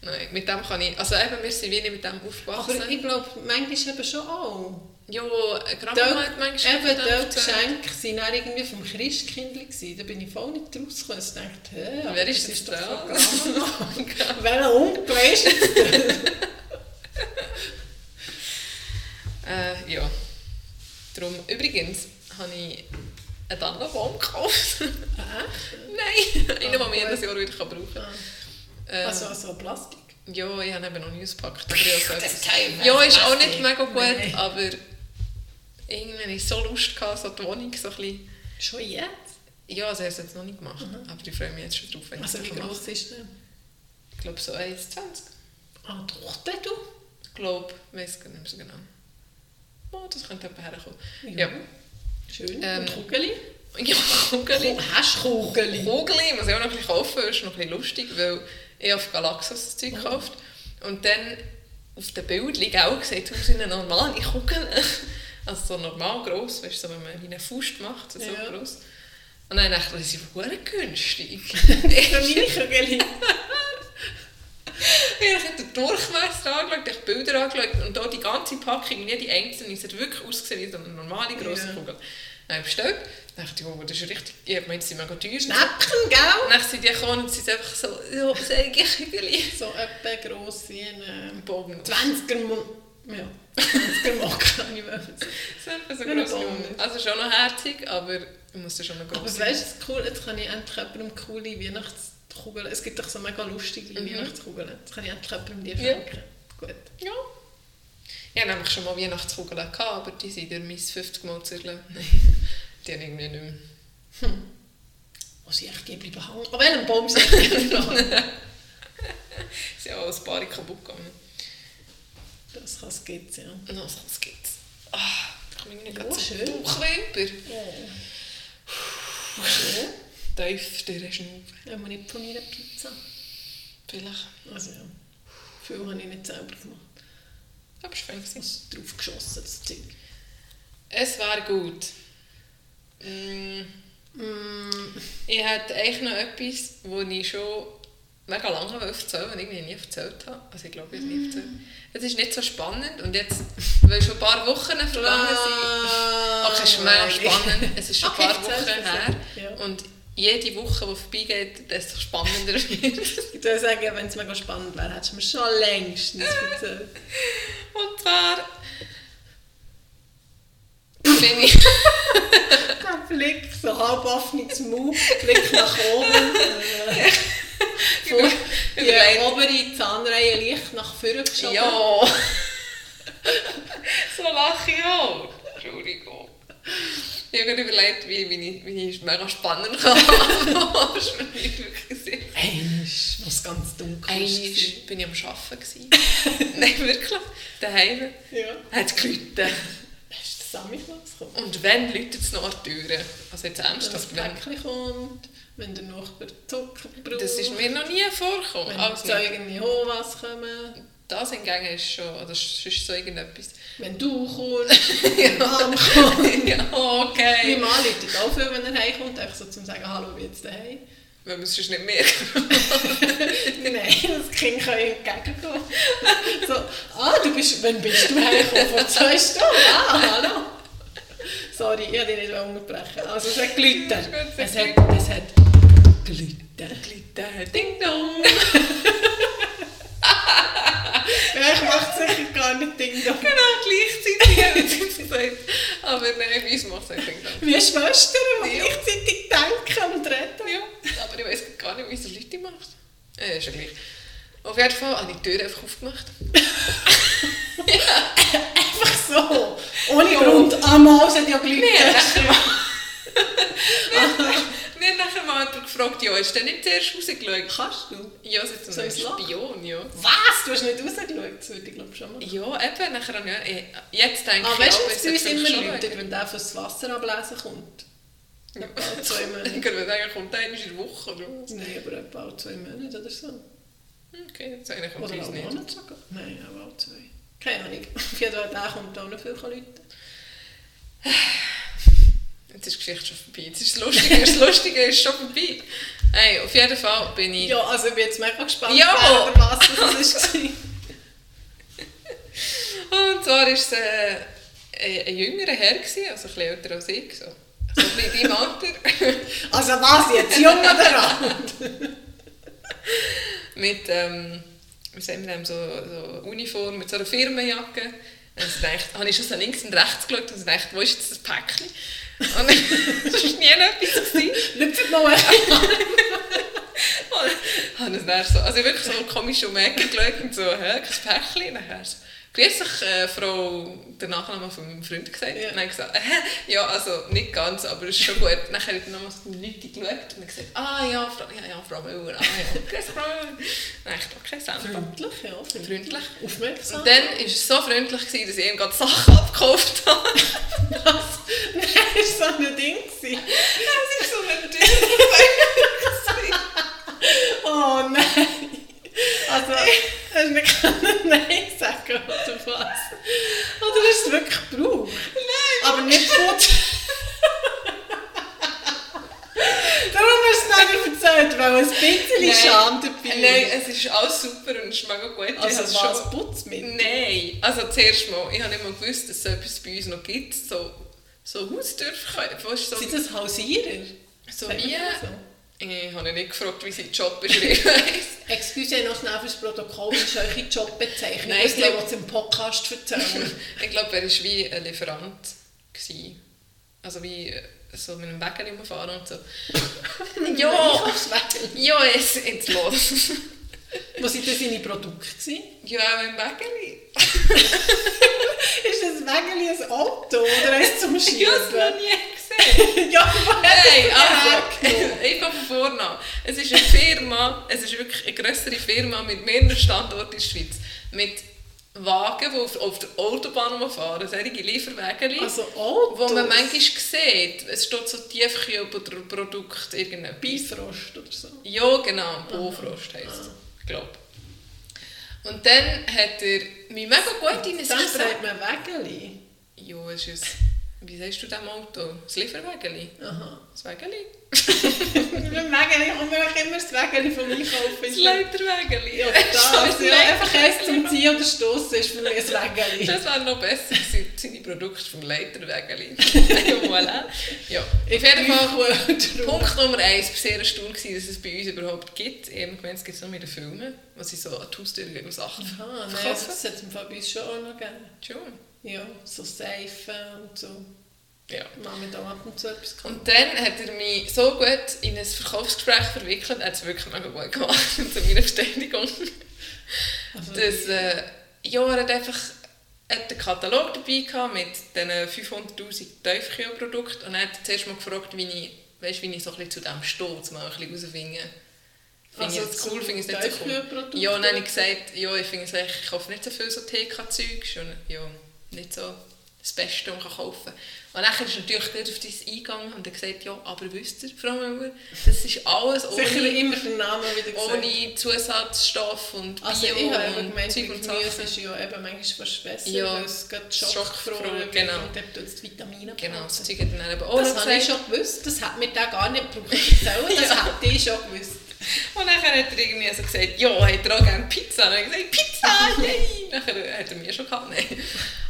Speaker 2: Nein, mit dem kann ich... Also eben, wir sind wie mit dem aufgewachsen.
Speaker 3: Aber ich glaube, manchmal eben schon auch.
Speaker 2: ja,
Speaker 3: Teil-
Speaker 2: hat manchmal
Speaker 3: Eben,
Speaker 2: erzählt.
Speaker 3: Geschenke waren dann irgendwie vom Christkind. gewesen. Da bin ich voll nicht rausgekommen. Ich dachte, hä,
Speaker 2: Wer ist
Speaker 3: das
Speaker 2: denn
Speaker 3: doch
Speaker 2: das? *laughs*
Speaker 3: Welcher Onkel ist das? *laughs*
Speaker 2: Äh, ja. Darum, übrigens habe ich einen Tannenbaum gekauft. Nein, *laughs* einen, den man jedes Jahr wieder brauchen kann. Ähm,
Speaker 3: Also, also Plastik.
Speaker 2: ja, ich habe eben noch nie ausgepackt. aber ich habe so
Speaker 3: Das
Speaker 2: etwas-
Speaker 3: Teil
Speaker 2: ja, ist auch nicht mega gut,
Speaker 3: Nein.
Speaker 2: aber irgendwie hatte ich so Lust, gehabt, so die Wohnung so ein bisschen...
Speaker 3: Schon jetzt?
Speaker 2: Ja, also ich habe es jetzt noch nicht gemacht, aber ich freue mich jetzt schon drauf, wenn
Speaker 3: Also, wie
Speaker 2: es mache.
Speaker 3: groß ist der?
Speaker 2: Ich glaube so 1,20.
Speaker 3: Ah, doch, du?
Speaker 2: Ich glaube, ich weiß gar nicht so genau. Oh, das könnte jemand herkommen.
Speaker 3: Ja.
Speaker 2: Ja.
Speaker 3: Schön.
Speaker 2: Ähm,
Speaker 3: Und Kugeli?
Speaker 2: Ja, Kugeli.
Speaker 3: Oh, hast du Kugeli?
Speaker 2: Kugeli muss ich auch noch ein bisschen kaufen, ist noch ein bisschen lustig, weil ich auf Galaxus das Zeug gekauft und dann auf den Bildern auch sieht aus wie eine normale Kugel. Also so normal gross, weißt du, so, wenn man wie eine Faust macht, so
Speaker 3: Ja.
Speaker 2: gross. Und dann dachte ich, das ist verdammt günstig.
Speaker 3: Für meine Kugeli.
Speaker 2: Ich habe den Durchmesser angeschaut, ich Bilder angeschaut und auch die ganze Packung, nicht die einzelne, es hat wirklich ausgesehen wie so eine normale grosse. Kugel. Dann habe ich bestellt, dann dachte ich, oh, das ist richtig, ich gemeint, sie sind mega teuer.
Speaker 3: Schnäppchen, gell?
Speaker 2: Dann sind die gekommen und sie sind einfach so, sage ich irgendwie.
Speaker 3: So etwa gross wie ein
Speaker 2: Bogen.
Speaker 3: 20er Mo ja, 20er Mock, kann ich. *laughs*
Speaker 2: So etwa so gross. Also schon noch herzig, aber ich muss schon noch
Speaker 3: Aber
Speaker 2: gross
Speaker 3: weißt du, cool, jetzt kann ich endlich jemandem coole Weihnachtskugeln. Es gibt doch so mega lustige
Speaker 2: Mhm.
Speaker 3: Weihnachtskugeln. Jetzt kann ich endlich jemandem die
Speaker 2: Ja.
Speaker 3: schenken. Gut.
Speaker 2: Ja. Ich hatte nämlich schon mal Weihnachtskugeln, gehabt, aber die sind durch mein 50 Mal zerlegt. Nein, *laughs* die haben irgendwie nicht mehr.
Speaker 3: Wo sie echt geblieben hängen. An welchem Baum sind die geblieben?
Speaker 2: Es *laughs* *laughs* sind auch ein paar kaputt gegangen.
Speaker 3: Das kann es geben, ja.
Speaker 2: No, was gibt's? Ah, ich komme irgendwie
Speaker 3: Ja,
Speaker 2: gerade so
Speaker 3: schön.
Speaker 2: Bauchwimper.
Speaker 3: Oh. Schön.
Speaker 2: Tief durchschnaufen.
Speaker 3: Aber nicht von meiner Pizza.
Speaker 2: Vielleicht.
Speaker 3: Also ja. Viel habe ich nicht selber gemacht.
Speaker 2: Aber es war fein.
Speaker 3: drauf geschossen, das Zeug.
Speaker 2: Es war gut. Mm,
Speaker 3: Mm,
Speaker 2: Ich hätte eigentlich noch etwas, das ich schon mega lange erzählen wollte, und irgendwie nie erzählt habe. Also ich glaube, ich habe es nie erzählt. Es ist nicht so spannend und jetzt, weil schon ein paar Wochen vergangen sind, okay, es ist mega spannend, es ist schon
Speaker 3: Okay,
Speaker 2: ein paar Wochen her
Speaker 3: ja.
Speaker 2: und jede Woche, die vorbeigeht, desto spannender *laughs* wird
Speaker 3: Ich würde sagen, wenn es mega spannend wäre, hättest du mir schon längstens erzählt.
Speaker 2: Und zwar *laughs* bin ich...
Speaker 3: Der Blick, so halb offenes Mund, Blick nach oben. *laughs* Äh, von die obere Zahnreihe leicht nach vorne geschoben.
Speaker 2: Ja! so lache ich auch. Entschuldigung. *laughs* Ich habe gerade überlegt, wie, ich, es mega spannend kann. Aber es war nicht wirklich sicher.
Speaker 3: Einmal, was ganz dunkel ist.
Speaker 2: war ich am Arbeiten. *laughs* Nein, wirklich. Daheim
Speaker 3: Ja.
Speaker 2: hat es geläutet.
Speaker 3: Hast du Sammy Klaus gekommen?
Speaker 2: Und wenn, läutet es noch an die Türe. Also jetzt
Speaker 3: Wenn das
Speaker 2: ernsthaft. Wenn,
Speaker 3: Päckchen kommt, wenn der Nachbar Zucker braucht.
Speaker 2: das ist mir noch nie vorgekommen.
Speaker 3: Wenn
Speaker 2: Also,
Speaker 3: Zeugen in Hohwas kommen.
Speaker 2: Das hingegen ist schon, oder sonst so irgendetwas.
Speaker 3: Wenn du kommst, *laughs* wenn Mom kommt.
Speaker 2: ja,
Speaker 3: Mein
Speaker 2: okay.
Speaker 3: Mann läutet auch viel, wenn er heimkommt, einfach so zum sagen, hallo, wie jetzt daheim.
Speaker 2: Wenn man es sonst nicht merken. *laughs*
Speaker 3: Nein, das Kind kann ihm entgegenkommen. So, ah, du bist, wann bist du heimgekommen? Vor zwei Stunden? Ah, hallo. Sorry, ich wollte dich nicht unterbrechen. Also, es hat geläutet.
Speaker 2: Ja, ist es hat
Speaker 3: es hat geläutet.
Speaker 2: Glitter, Ding dong. *laughs*
Speaker 3: Ja, ich mache sicher gar nicht Ding Dong.
Speaker 2: Genau, gleichzeitig *laughs* gesagt. Aber nein, bei uns macht es Ding dong.
Speaker 3: Wie Schwestern, die
Speaker 2: Ja.
Speaker 3: gleichzeitig denken und reden.
Speaker 2: Ja, aber ich weiß gar nicht, wie es Leute macht. Äh, ist ja gleich. Auf jeden Fall habe ich die Tür einfach aufgemacht. *laughs*
Speaker 3: Einfach so. Ohne Grund. Einmal hat ja
Speaker 2: nachher *laughs* mal... Wir haben nachher mal gefragt, ja, hast du nicht zuerst rausgeschaut?
Speaker 3: Kannst du?
Speaker 2: Ja, es ist
Speaker 3: So
Speaker 2: ein? Spion, ja.
Speaker 3: Was? Du hast nicht rausgeschaut? Das würde ich glaube schon mal.
Speaker 2: Ja, eben, nachher habe ich... eh, Jetzt denke
Speaker 3: Ah,
Speaker 2: ich,
Speaker 3: weißt du,
Speaker 2: es
Speaker 3: uns immer läutet, wenn der fürs Wasser ablesen kommt?
Speaker 2: Ja. *laughs*
Speaker 3: Etwa zwei Monate.
Speaker 2: Ich würde sagen, kommt einer in der Woche oder was?
Speaker 3: Nein, aber etwa alle zwei Monate oder so.
Speaker 2: Okay, jetzt eigentlich kommt
Speaker 3: Oder
Speaker 2: uns nicht.
Speaker 3: Monate sogar. Nein, aber alle zwei. Keine Ahnung. *laughs* Auf jeden Fall, der kommt auch noch viel Leute. *sighs*
Speaker 2: Jetzt ist die Geschichte schon vorbei. Jetzt ist das Lustige, das Lustige ist schon vorbei. Hey, auf jeden Fall bin ich...
Speaker 3: Ja, also ich bin jetzt mega gespannt,
Speaker 2: Ja.
Speaker 3: was das *laughs* war.
Speaker 2: Und zwar war es äh, ein, ein jüngerer Herr, gewesen, also ein bisschen älter als ich. So, so ein bisschen deinem Alter. *laughs*
Speaker 3: Also was jetzt? Jung oder alt? *laughs*
Speaker 2: mit, ähm, wie sagen wir dem, so, so Uniform, mit so einer Firmenjacke. Und ich dachte, habe ich schon so links und rechts geschaut und ich dachte, wo ist jetzt das Päckchen? Und das *laughs* war nie etwas.
Speaker 3: Lüpft noch ein. *laughs*
Speaker 2: Und habe es dann so, also wirklich so komisch um die Ecke geschaut und so, hä, kein Päckchen? Und dann so, grüß dich, äh, Frau, der Nachname von meinem Freund gesagt.
Speaker 3: Ja.
Speaker 2: Und dann gesagt, *laughs* hä, ja, also nicht ganz, aber es ist schon gut. Dann habe ich nochmal so die Leute geschaut und gesagt, ah ja, Frau, ja, ja, Frau Müller, ah ja, *laughs* grüß dich, Frau Müller. Habe ich okay, Samba.
Speaker 3: Freundlich, ja.
Speaker 2: Freundlich.
Speaker 3: Aufmerksam.
Speaker 2: Und dann war es so freundlich, gewesen, dass ich ihm gerade Sachen abgekauft habe.
Speaker 3: Nein, das war so ein Ding. gewesen.
Speaker 2: Das ist so eine Tür. *laughs*
Speaker 3: Oh nein. Also, *laughs* hast *laughs* du nicht Nein sagen oder was? Oder hast du es wirklich gebraucht? Nein. Aber nicht gut. *laughs* Darum hast du es nicht erzählt, weil ein bisschen
Speaker 2: Nein.
Speaker 3: Scham dabei
Speaker 2: Nein, es ist alles super und es ist mega gut. Ich
Speaker 3: Also
Speaker 2: habe
Speaker 3: was,
Speaker 2: schon-
Speaker 3: Putzmittel?
Speaker 2: Nein, also zuerst mal, ich habe nicht mal gewusst, dass es so etwas bei uns noch gibt, so, so Haustürverkäufe, du,
Speaker 3: Sind
Speaker 2: so,
Speaker 3: das Hausierer?
Speaker 2: so wie...
Speaker 3: so?
Speaker 2: Ich habe nicht gefragt, wie sein Job beschrieben ist.
Speaker 3: Excuse, noch schnell fürs Protokoll, wie ist eure Jobbezeichnung?
Speaker 2: Nein,
Speaker 3: das
Speaker 2: ich glaub-
Speaker 3: was im Podcast erzählen. *laughs*
Speaker 2: ich glaube, er war wie ein Lieferant. Gewesen. Also wie äh, so mit einem Wägel rumfahren und so. *laughs* ja, ja, jetzt, jetzt los.
Speaker 3: Was waren denn seine Produkte? gewesen?
Speaker 2: ja, im Wägel. *laughs*
Speaker 3: Ist das Wägeli ein Auto oder eins zum
Speaker 2: Ich habe es noch nie gesehen. *laughs*
Speaker 3: ja, aber
Speaker 2: Nein, fange von vorne. Es ist eine Firma, es ist wirklich eine grössere Firma mit mehreren Standorten in der Schweiz. Mit Wagen, die auf, auf der Autobahn fahren, solche Lieferwagen.
Speaker 3: Also Autos?
Speaker 2: wo man manchmal sieht, es steht so Tiefkühlprodukt, irgendetwas.
Speaker 3: Bifrost oder so.
Speaker 2: Ja, genau, Bofrost heisst es, ich glaube. Und dann hat er mich mega gut in Gespräch...
Speaker 3: sagt man Wägeli.
Speaker 2: Ja, es ist wie sagst du dem Auto? Das Lieferwägeli.
Speaker 3: Aha.
Speaker 2: Das Wägeli?
Speaker 3: Beim Wägeli kommt mir auch immer das Wägeli vom Einkaufen.
Speaker 2: Das Leiterwägeli.
Speaker 3: Ja, das. Ja, einfach eins zum Ziehen oder Stossen ist für mich ein Wägeli.
Speaker 2: Das wäre noch besser gewesen, seine Produkte vom Leiterwägeli. *laughs* voilà. Ja, auf jeden Fall, Punkt Nummer eins, ich war sehr erstaunt, gewesen, dass es bei uns überhaupt gibt. Ich habe gemeint, es gibt es nur in den Filmen, wo sie so an die Haustür Sachen
Speaker 3: Aha, nein,
Speaker 2: verkaufen.
Speaker 3: das hat es im Fall bei uns schon auch noch gegeben.
Speaker 2: Schon.
Speaker 3: Ja, so Seifen und so.
Speaker 2: Ja.
Speaker 3: Wir da ab und zu etwas gehabt.
Speaker 2: Und dann hat er mich so gut in ein Verkaufsgespräch verwickelt, er hat es wirklich mega gut gemacht, *laughs* zu meiner Bestätigung.
Speaker 3: Also,
Speaker 2: äh, ja, er hat einfach hat einen Katalog dabei gehabt mit diesen 500'000 Tiefkühlprodukten und er hat zuerst mal gefragt, wie ich, weißt, wie ich so ein bisschen zu dem stehe, um mal ein bisschen herauszufinden. Finde ich
Speaker 3: Also
Speaker 2: es cool, finde ich es nicht so cool. Ja, und dann habe ich gesagt, ja, ich finde es eigentlich, ich kaufe nicht so viel so TK-Zeug, schon ja, nicht so das Beste, was man kaufen kann. Und dann ist er natürlich gleich auf das eingegangen und hat gesagt, ja, aber wisst ihr, Frau Müller, das ist alles *laughs*
Speaker 3: Sicher
Speaker 2: ohne,
Speaker 3: immer den Namen wieder gesagt.
Speaker 2: ohne Zusatzstoff und Bio
Speaker 3: Also ich habe
Speaker 2: und
Speaker 3: gemeint,
Speaker 2: Zeug und
Speaker 3: Gemüse
Speaker 2: Sachen.
Speaker 3: ist ja eben manchmal fast besser,
Speaker 2: Ja.
Speaker 3: weil es gerade
Speaker 2: Schockfroh, genau.
Speaker 3: und dort tut es Vitamine
Speaker 2: Genau, das. Zeug hat er dann eben auch
Speaker 3: Das habe ich schon gewusst, das hat mir da gar nicht *laughs* gebraucht das
Speaker 2: Ja.
Speaker 3: hätte ich schon gewusst.
Speaker 2: Und dann hat er irgendwie so gesagt, ja, hat er auch gerne Pizza? Und dann habe ich gesagt, Pizza, *laughs* yay! Nachher hat er mir schon gehabt, nein.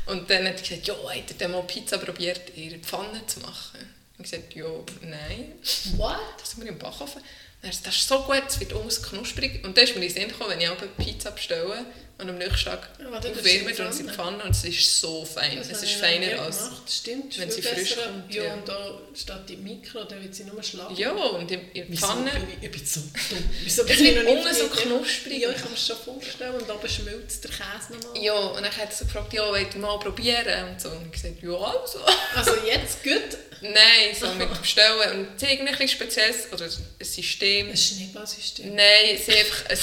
Speaker 2: Und dann hat er gesagt, ja, hat er denn mal Pizza probiert, in der Pfanne zu machen? Und ich gesagt, ja, nein.
Speaker 3: What?
Speaker 2: Das sind wir im Backofen. Er gesagt, das ist so gut, es wird alles knusprig. Und dann ist mir in den Sinn gekommen, wenn ich auch eine Pizza bestelle und am nächsten Tag
Speaker 3: Ja,
Speaker 2: aufwärme
Speaker 3: ist
Speaker 2: und sie die Pfanne und es ist so fein.
Speaker 3: Das
Speaker 2: es ist feiner als...
Speaker 3: gemacht. Stimmt,
Speaker 2: wenn sie frisch
Speaker 3: besser.
Speaker 2: kommt,
Speaker 3: Ja,
Speaker 2: ja.
Speaker 3: und da steht die Mikro, dann wird sie nur schlagen.
Speaker 2: Ja, und in in der Pfanne...
Speaker 3: ich, bin so dumm. *laughs* Wieso
Speaker 2: Es
Speaker 3: bin ich noch nicht
Speaker 2: unten so knusprig.
Speaker 3: Ja, ich kann mir das schon vorstellen. Und oben schmilzt der Käse nochmal.
Speaker 2: Ja, und dann hat so gefragt, ja, wollt ihr mal probieren? Und so. Und ich gesagt, ja, also.
Speaker 3: Also jetzt gut.
Speaker 2: Nein, so mit Bestellen. Und es ist irgendwie ein spezielles, oder ein System.
Speaker 3: Ein Schneeballsystem.
Speaker 2: Nein, es ist einfach ein,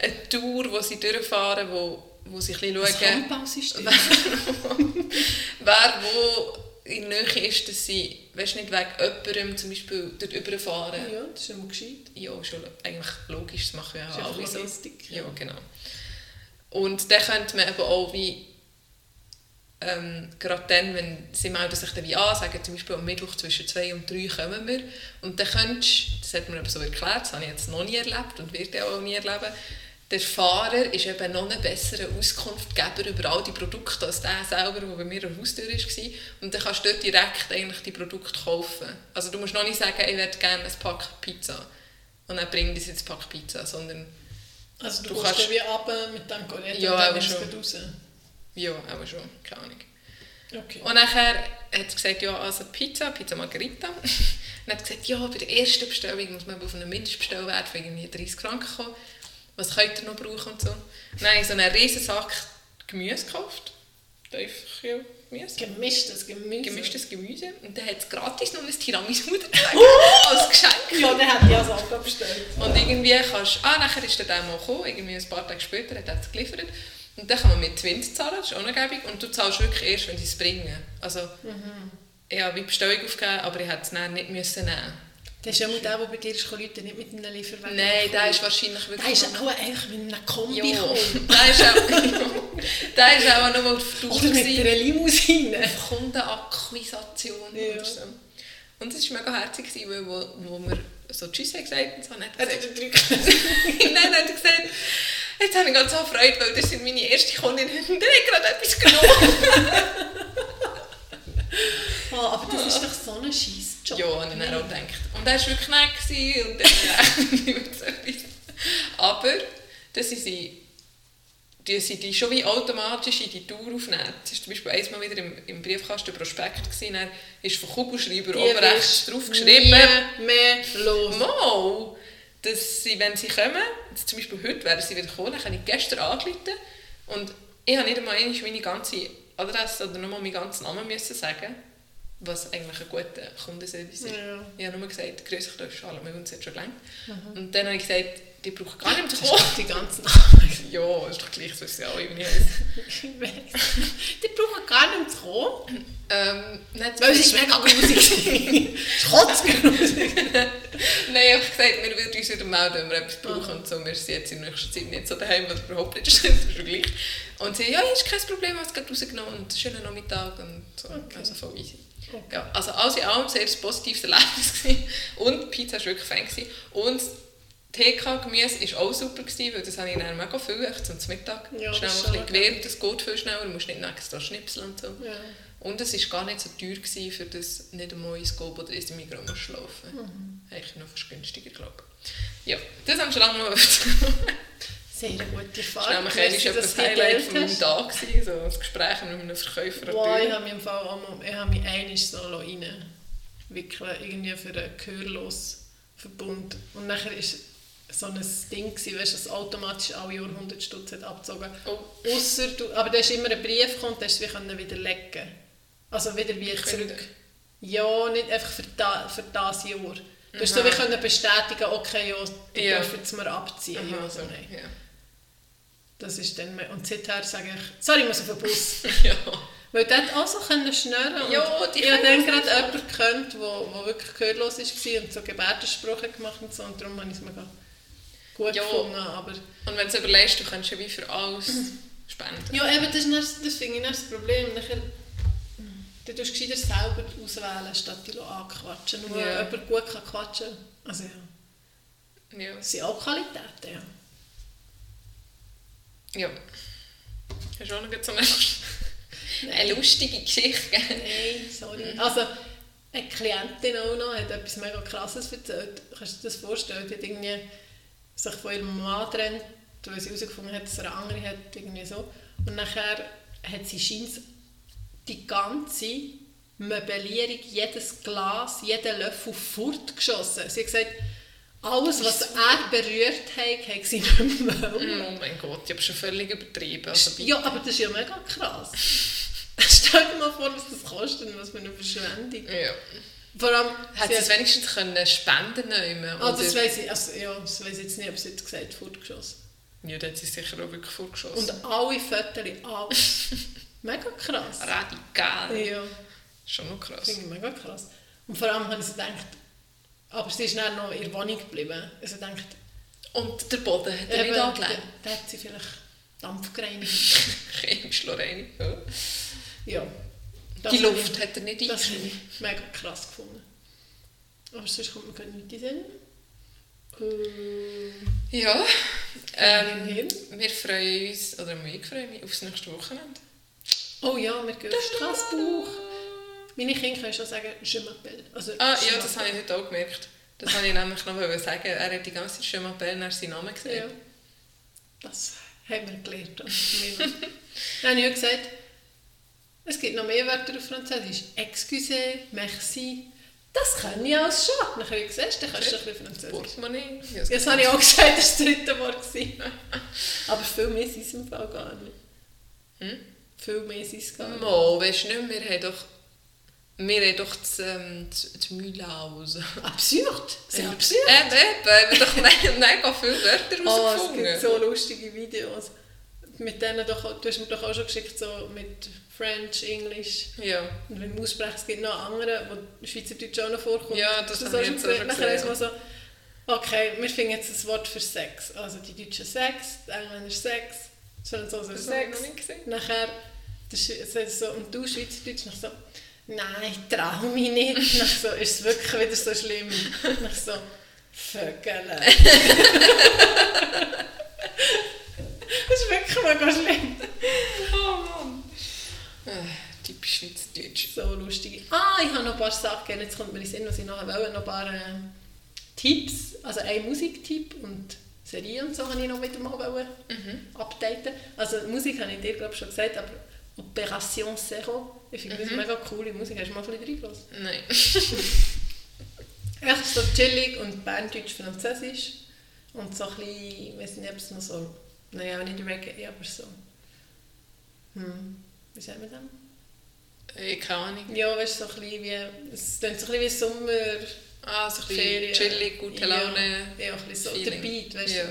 Speaker 2: eine Tour, die sie durchfahren, wo, wo sie ein bisschen
Speaker 3: Ein
Speaker 2: schauen,
Speaker 3: Handballsystem.
Speaker 2: wer wo in der Nähe ist, dass sie, weißt nicht, wegen jemandem zum Beispiel dort überfahren.
Speaker 3: Ja, das ist immer gescheit.
Speaker 2: Ja, schon eigentlich logisch, das machen
Speaker 3: ist
Speaker 2: auch alle so. Ja, genau. Und dann könnte man eben auch wie, ähm, gerade dann, wenn sie melden sich dann wie an, sagen zum Beispiel am Mittwoch zwischen 2 und 3 kommen wir, und dann könntest, das hat man eben so erklärt, das habe ich jetzt noch nie erlebt und werde auch nie erleben, der Fahrer ist eben noch ein besserer Auskunftgeber über all die Produkte als der selber, der bei mir an der Haustür war. Und dann kannst du dort direkt eigentlich die Produkte kaufen. Also du musst noch nicht sagen, ich würde gerne ein Pack Pizza. Und dann bringt es jetzt ein Pack Pizza, sondern
Speaker 3: Also du,
Speaker 2: Du kannst-
Speaker 3: wie runter mit dem Gerät
Speaker 2: Ja,
Speaker 3: und dann
Speaker 2: aber schon.
Speaker 3: raus.
Speaker 2: Ja, auch schon, keine Ahnung.
Speaker 3: Okay.
Speaker 2: Und nachher hat er gesagt, ja, also Pizza, Pizza Margherita. *laughs* Und hat gesagt, ja, bei der ersten Bestellung muss man auf einen Mindestbestellwert von irgendwie 30 Franken kommen. Was könnt ihr noch brauchen und so. Und dann habe ich so einen riesen Sack Gemüse gekauft. Tiefkühl Gemüse.
Speaker 3: Gemischtes Gemüse.
Speaker 2: Gemischtes Gemüse. Und dann hat es gratis noch ein Tiramisu *laughs* dazu *laughs* als Geschenk.
Speaker 3: Ja, dann hätte ich als Abgabe bestellt.
Speaker 2: Und irgendwie kannst ah, nachher ist der mal gekommen, irgendwie ein paar Tage später hat er es geliefert. Und dann kann man mit Twins zahlen, das ist auch noch gäbig. Und du zahlst wirklich erst, wenn sie es bringen. Also, ich habe wie Bestellung aufgegeben, aber ich hätte es dann nicht müssen nehmen
Speaker 3: Das ist ja mal der, der bei dir ist, Leute nicht mit einem Lieferwagen
Speaker 2: Nein, der ist wahrscheinlich
Speaker 3: Der
Speaker 2: wirklich...
Speaker 3: ist auch eigentlich mit einem Kombi
Speaker 2: ja,
Speaker 3: gekommen. *laughs*
Speaker 2: der ist auch... *laughs* der ist auch nur auf
Speaker 3: Oder mit einer Limousine.
Speaker 2: Kundenakquisition
Speaker 3: Ja.
Speaker 2: so. Und es war mega herzig, weil wo, wo wir so Tschüss haben gesagt und so, hat er
Speaker 3: Hat
Speaker 2: gesagt, *laughs* Nein, hat er gesagt, jetzt habe ich ganz so Freude, weil das sind meine erste Kundin und *laughs* der hat gerade etwas genommen. *laughs*
Speaker 3: Ah, aber das ist doch so ein Scheissjob.
Speaker 2: ja, und dann er auch gedacht. Und er war wirklich nett und dann äh, *laughs* nicht mehr so etwas. Aber, das sind sie, die sind die schon wie automatisch in die Tour aufnehmen. Es war zum Beispiel einmal wieder im, im Briefkasten Prospekt, gewesen, dann ist von Kugelschreiber oben rechts drauf geschrieben,
Speaker 3: Nie mehr los.
Speaker 2: Mal, dass sie, wenn sie kommen, jetzt zum Beispiel heute wären sie wieder gekommen, dann habe ich gestern angerufen und ich habe nicht einmal meine ganze Adresse oder nur meinen ganzen Namen müssen sagen, was eigentlich ein guter Kundenservice ist.
Speaker 3: Ja.
Speaker 2: Ich habe nur gesagt, grüß dich, da ist Charlotte Müller, hat schon gelangt. Und dann habe ich gesagt, die brauchen gar nicht mehr kommen. *laughs*
Speaker 3: die ganzen Namen. *laughs*
Speaker 2: ja, ist doch gleich, so ist ja auch irgendwie. *laughs*
Speaker 3: Ich weiss. Die brauchen gar nicht mehr kommen.
Speaker 2: ähm,
Speaker 3: Weil es ist mega grusig. Kotzgrusig.
Speaker 2: Nein, ich habe gesagt, wir würden uns wieder melden, wenn wir etwas brauchen und so. Wir sind jetzt in nächster Zeit nicht so daheim, was überhaupt nicht stimmt, das ist gleich. Und sie, ja, ist kein Problem, hast gerade rausgenommen und schönen Nachmittag und so.
Speaker 3: Okay.
Speaker 2: Also voll easy.
Speaker 3: Okay.
Speaker 2: Ja, also alles in allem sehr positives Erlebnis gewesen. und die Pizza war wirklich fein. Gewesen. Und TK-Gemüse war auch super, gewesen, weil das habe ich dann mega viel echt zum Mittag.
Speaker 3: Ja,
Speaker 2: schnell
Speaker 3: das
Speaker 2: ein bisschen gewählt, das geht viel schneller, du musst nicht extra schnipseln und so.
Speaker 3: Ja.
Speaker 2: Und es war gar nicht so teuer, gewesen, für das nicht einmal ins Gob oder ins Migros schlafen mhm. Eigentlich noch fast günstiger, glaube ich. Ja, das haben wir schon lange noch
Speaker 3: Sehr eine gute
Speaker 2: Das
Speaker 3: Fahrt.
Speaker 2: war nämlich
Speaker 3: du
Speaker 2: Highlight von meinem. Tag, gewesen, so das Gespräch mit einem Verkäufer
Speaker 3: Wow, ich habe mich im Fall einmal, ich habe mich einmal so rein wickeln, irgendwie für einen gehörlos Verbund. Und nachher war so ein Ding, gewesen, weißt, das automatisch alle Jahre 100 Stutz hat abgezogen.
Speaker 2: Oh.
Speaker 3: Ausser du, aber da ist immer ein Brief gekommen, da hast du wie können widerlegen. Also wieder wie
Speaker 2: Können.
Speaker 3: zurück. Ja, nicht einfach für, da, für das Jahr. Du hast so
Speaker 2: Aha.
Speaker 3: wie können bestätigen, okay, ja, du
Speaker 2: Ja.
Speaker 3: darfst jetzt mal abziehen.
Speaker 2: Aha,
Speaker 3: ja,
Speaker 2: so,
Speaker 3: so, nein.
Speaker 2: ja.
Speaker 3: Das ist dann, und seither sage ich, sorry, ich muss auf den Bus. *laughs*
Speaker 2: ja.
Speaker 3: Weil dort auch so können schnurren
Speaker 2: Ja,
Speaker 3: und
Speaker 2: die
Speaker 3: Ich habe
Speaker 2: können
Speaker 3: dann gerade jemanden gekannt, der wirklich gehörlos war und so Gebärdensprache gemacht und so. Und darum habe ich es mega gut
Speaker 2: Ja.
Speaker 3: gefunden. Aber
Speaker 2: Und wenn du überlegst, du kannst ja wie für alles *clears throat* spenden.
Speaker 3: ja, eben, das, ist das finde ich dann das Problem. Nachher, du tust gescheiter selber auswählen, statt dich anquatschen. Nur wenn jemand gut kann quatschen Also ja,
Speaker 2: Ja.
Speaker 3: das sind auch Qualitäten, ja.
Speaker 2: ja. Hast du auch noch so eine, eine lustige Geschichte?
Speaker 3: Nein, sorry. Also, eine Klientin auch noch hat etwas mega krasses erzählt. Kannst du dir das vorstellen? Die hat irgendwie sich von ihrem Mann getrennt, weil sie herausgefunden hat, dass er eine andere hat. Irgendwie so. Und nachher hat sie scheint die ganze Möblierung, jedes Glas, jeden Löffel fortgeschossen. Sie hat gesagt, alles, was er berührt hat, hat sie nicht mehr.
Speaker 2: Oh mein Gott, ich habe schon völlig übertrieben. Also.
Speaker 3: Ja, aber das ist ja mega krass. *laughs* Stell dir mal vor, was das kostet und was für eine Verschwendung.
Speaker 2: ja.
Speaker 3: Vor allem,
Speaker 2: Hat
Speaker 3: sie
Speaker 2: sie es wenigstens können spenden nehmen
Speaker 3: Ah, das weiss ich, also, ja, das ich jetzt nicht, ob sie jetzt gesagt fortgeschossen.
Speaker 2: Ja, dann hat sie sicher auch wirklich vorgeschossen.
Speaker 3: Und alle Fotos, alles. *laughs* mega krass.
Speaker 2: Radikal.
Speaker 3: Ja,
Speaker 2: Schon noch krass.
Speaker 3: finde ich mega krass. Und vor allem habe ich so gedacht, aber sie ist dann noch in ihrer Wohnung geblieben. Also dachte,
Speaker 2: Und der Boden hat er nicht angelegt.
Speaker 3: da hat sie vielleicht Dampf gereinigt. *laughs*
Speaker 2: Chemisch. Ja.
Speaker 3: ja. Das
Speaker 2: Die
Speaker 3: habe
Speaker 2: Luft hat er nicht
Speaker 3: Das habe
Speaker 2: eingeschrieben.
Speaker 3: ich mega krass gefunden. Aber sonst kommt mir gar nicht in den. Äh,
Speaker 2: Ja.
Speaker 3: Ähm,
Speaker 2: wir freuen uns, oder ich freue mich aufs nächste Wochenende.
Speaker 3: Oh ja, wir gehen auf Straßburg. Meine Kinder können schon sagen, je m'appelle. Also,
Speaker 2: Ah,
Speaker 3: je
Speaker 2: ja, das habe ich
Speaker 3: m'appelle.
Speaker 2: heute auch gemerkt. Das wollte ich nämlich noch sagen. Er hat die ganze Zeit schon mal nach seinen Namen gesehen.
Speaker 3: Ja. Das haben wir gelernt. Also, *laughs* Dann habe ich auch gesagt, es gibt noch mehr Wörter auf Französisch. Excuse, merci. Das kann ich alles schon. Dann habe ich gesagt, dann kannst du ein bisschen Französisch.
Speaker 2: Portemonnaie. Ja,
Speaker 3: Ja, Das habe ich auch gesagt, das war das dritte Wort. gewesen. *laughs* Aber viel mehr sind es im Fall gar nicht.
Speaker 2: Hm?
Speaker 3: Viel mehr sind es gar nicht.
Speaker 2: Mo, weißt du nicht, wir haben doch... Wir haben doch das, ähm, das, das Mühlhaus. *laughs*
Speaker 3: Absurd. Sehr
Speaker 2: Ja.
Speaker 3: absurd.
Speaker 2: Eben, eben. Wir haben doch me- *laughs* mega viele Wörter
Speaker 3: Oh, es gibt so lustige Videos. Mit denen doch, du hast mir doch auch schon geschickt, so mit French, English.
Speaker 2: Ja.
Speaker 3: Und wenn du aussprichst, es gibt noch andere, wo Schweizerdeutsch auch noch vorkommt.
Speaker 2: Ja, das
Speaker 3: Hast
Speaker 2: habe ich jetzt
Speaker 3: schon Nachher ist
Speaker 2: gesehen.
Speaker 3: man so, okay, wir finden jetzt ein Wort für Sex. Also die Deutsche Sex, die Engländer Sex, die Franzosen
Speaker 2: Das habe ich
Speaker 3: Sex.
Speaker 2: noch nicht gesehen.
Speaker 3: Nachher, das das so, und du Schweizerdeutsch, nach so, nein, ich traue mich nicht. Nach so, ist es wirklich wieder so schlimm? Nach so, Vögele. *laughs* das ist wirklich mega schlimm.
Speaker 2: Äh, typisch Schweizerdeutsch.
Speaker 3: So lustig. Ah, ich habe noch ein paar Sachen, jetzt kommt mir in den Sinn, was ich nachher wollte, noch ein paar äh, Tipps, also ein Musiktipp und Serien und so habe ich noch wieder mal wollen
Speaker 2: Mhm.
Speaker 3: updaten. Also Musik habe ich dir glaube ich schon gesagt, aber Operation Zero, ich finde das
Speaker 2: Mhm.
Speaker 3: mega coole Musik. Hast du mal ein bisschen reingelassen?
Speaker 2: Nein. *laughs*
Speaker 3: Echt so chillig und Berndeutsch, Französisch und so ein bisschen, ich weiß nicht, ob es noch so, naja, nicht Reggae, aber so, hm, wie sagen wir das?
Speaker 2: Ich keine Ahnung.
Speaker 3: Ja, weißt du, so ein bisschen wie, es klingt so ein bisschen wie Sommer,
Speaker 2: Ah, so ein bisschen
Speaker 3: Ferien.
Speaker 2: chillig, gute Laune.
Speaker 3: Ja, ja ein bisschen so,
Speaker 2: Feeling.
Speaker 3: der Beat, weißt
Speaker 2: Ja.
Speaker 3: du.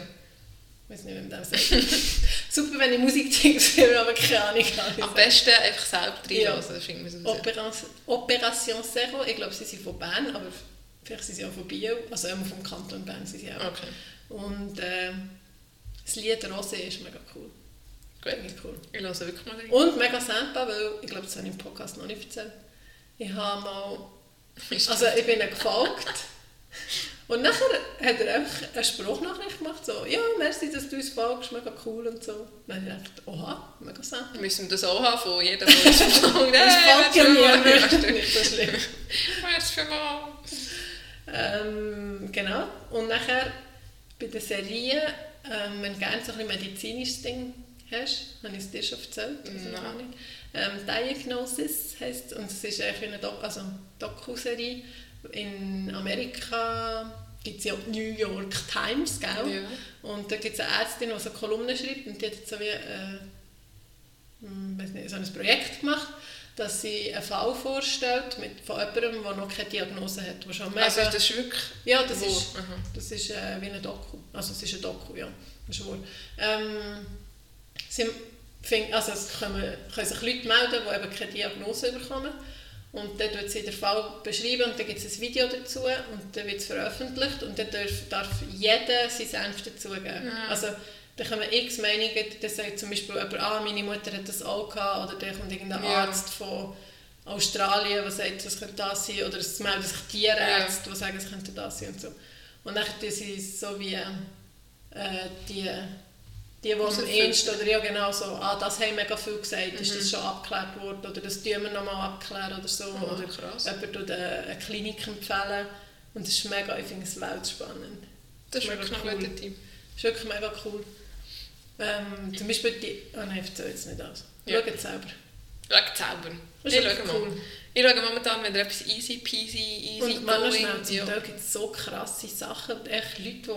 Speaker 3: Ich weiß nicht, wie man das sagt. *laughs* Super, wenn ich Musiktipps gebe, aber keine Ahnung. ich
Speaker 2: Am besten einfach selbst
Speaker 3: Ja.
Speaker 2: reinlassen, das finden wir so
Speaker 3: Operation, Operation Zero, ich glaube, sie sind von Bern, aber Vielleicht sind sie auch von Bio, also immer vom Kanton Bern sind sie auch.
Speaker 2: Okay.
Speaker 3: Und äh, das Lied «Rosé» ist mega cool.
Speaker 2: Gut.
Speaker 3: Cool.
Speaker 2: Ich höre wirklich mal rein.
Speaker 3: Und mega Sampa, weil, ich glaube, das habe ich im Podcast noch nicht erzählt. Ich habe mal, also ich bin gefolgt und nachher hat er einfach eine Sprachnachricht gemacht, so, ja, merci, dass du uns folgst, mega cool und so. Dann habe ich gedacht, oha, mega Sampa.
Speaker 2: Müssen wir das auch haben von jedem, der uns *laughs* verlangt?
Speaker 3: Das folgt ja niemand. Nicht so schlimm.
Speaker 2: Merci vielmals.
Speaker 3: Ähm, genau. Und nachher bei den Serien, ähm, wenn du gerne so ein medizinisches Ding hast, habe ich es dir schon erzählt?
Speaker 2: Nein.
Speaker 3: gar nicht. Ähm, Diagnosis heisst und es ist eigentlich eine Doc also Doku-Serie. In Amerika gibt es ja die New York Times, gell?
Speaker 2: Ja.
Speaker 3: Und da gibt es eine Ärztin, die so Kolumnen schreibt und die hat jetzt so wie äh, hm, nicht, so ein Projekt gemacht, dass sie einen Fall vorstellt mit, von jemandem, der noch keine Diagnose hat. Der schon mega,
Speaker 2: Also ist das wirklich...
Speaker 3: ja, das
Speaker 2: Wo?
Speaker 3: ist, das ist äh, wie ein Doku. Also es ist ein Doku, ja. Das ist. Ähm, sie also es können, können sich Leute melden, die eben keine Diagnose bekommen. Und dann tut sie den Fall beschreiben und dann gibt es ein Video dazu und dann wird es veröffentlicht und dann darf, darf jeder sein Senf dazugeben.
Speaker 2: Ja.
Speaker 3: Also da kommen x Meinungen, dann sagt zum Beispiel jemand, ah, meine Mutter hat das auch gehabt oder dann kommt irgendein
Speaker 2: Ja.
Speaker 3: Arzt von Australien, der sagt, das könnte das sein oder es melden sich Tierärzte, die sagen, es könnte das sein und so. Und dann tun sie so wie äh, die, die, die am ehesten oder ja genau so, ah, das haben mega viel gesagt, ist
Speaker 2: Mhm.
Speaker 3: das schon abgeklärt worden oder das tun wir nochmal abklären oder so.
Speaker 2: Ah,
Speaker 3: oder
Speaker 2: krass.
Speaker 3: jemand tut eine, eine Klinik empfehlen und das ist mega, ich finde es weltspannend.
Speaker 2: Das ist wirklich ein
Speaker 3: cool.
Speaker 2: guter Team.
Speaker 3: Das ist wirklich mega cool. Ähm, zum Beispiel die, oh nein, ich erzähle jetzt nicht alles.
Speaker 2: Ja.
Speaker 3: Schaut selber.
Speaker 2: Schau zaubern.
Speaker 3: Das
Speaker 2: Ich
Speaker 3: ist
Speaker 2: schaue mal.
Speaker 3: cool.
Speaker 2: Ich schaue momentan, wenn ihr etwas easy peasy, easy
Speaker 3: Und
Speaker 2: going...
Speaker 3: schnell, zum
Speaker 2: ja.
Speaker 3: Gibt es so krasse Sachen, und echt Leute, die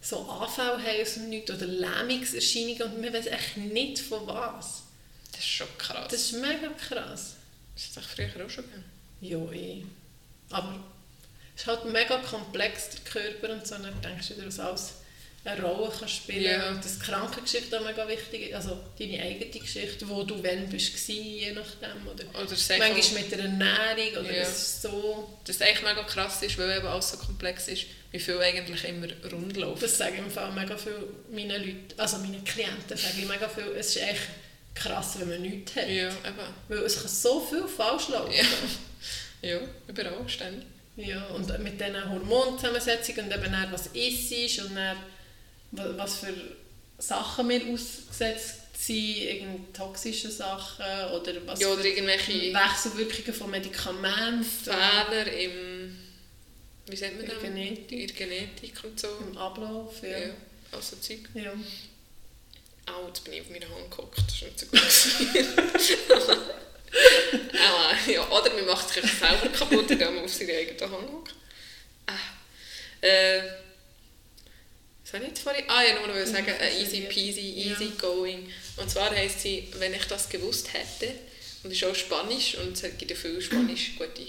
Speaker 3: so Anfälle haben aus dem Nichts oder Lähmungserscheinungen und man weiß echt nicht von was.
Speaker 2: Das ist schon krass.
Speaker 3: Das ist mega krass.
Speaker 2: Das hat sich früher auch schon gegeben.
Speaker 3: Ja, eh. Aber es ist halt mega komplex, der Körper und so. Und dann denkst du wieder, was alles eine Rolle kann spielen
Speaker 2: Ja.
Speaker 3: Und dass die Krankengeschichte auch mega wichtig ist. Also deine eigene Geschichte, wo du wann bist, je nachdem. Oder
Speaker 2: Oder
Speaker 3: manchmal mit der Ernährung oder
Speaker 2: Ja.
Speaker 3: ist so...
Speaker 2: dass es eigentlich mega krass ist, weil eben alles so komplex ist, wie viel eigentlich immer rund läuft.
Speaker 3: Das sagen im Fall mega viele meine Leute, also meine Klienten sagen mega viel, es ist echt krass, wenn man nichts hat.
Speaker 2: Ja, eben.
Speaker 3: Weil es kann so viel falsch laufen.
Speaker 2: Ja. Ja, überall, ständig.
Speaker 3: Ja, und mit diesen Hormonzusammensetzungen und eben dann, was ist und dann, was für Sachen wir ausgesetzt sind, irgend toxische Sachen oder was
Speaker 2: Ja, oder irgendwelche
Speaker 3: Wechselwirkungen von Medikamenten,
Speaker 2: Fehler im... Wie sagt man das?
Speaker 3: Genetik.
Speaker 2: In der Genetik und so.
Speaker 3: im Ablauf. Ja.
Speaker 2: Ja, also Zeug.
Speaker 3: Ja.
Speaker 2: Au, jetzt bin ich auf meine Hand gehockt, das ist nicht so gut. *laughs* Aua, ja, oder man macht sich selber kaputt, indem man auf seine eigene Hand hockt. Ah. Äh, was habe ich jetzt vorhin? Ah ja, nur noch sagen, äh, easy peasy, easy going. Und zwar heisst sie, wenn ich das gewusst hätte, und es ist auch Spanisch, und es gibt ja viele Spanisch, *clears throat* gute,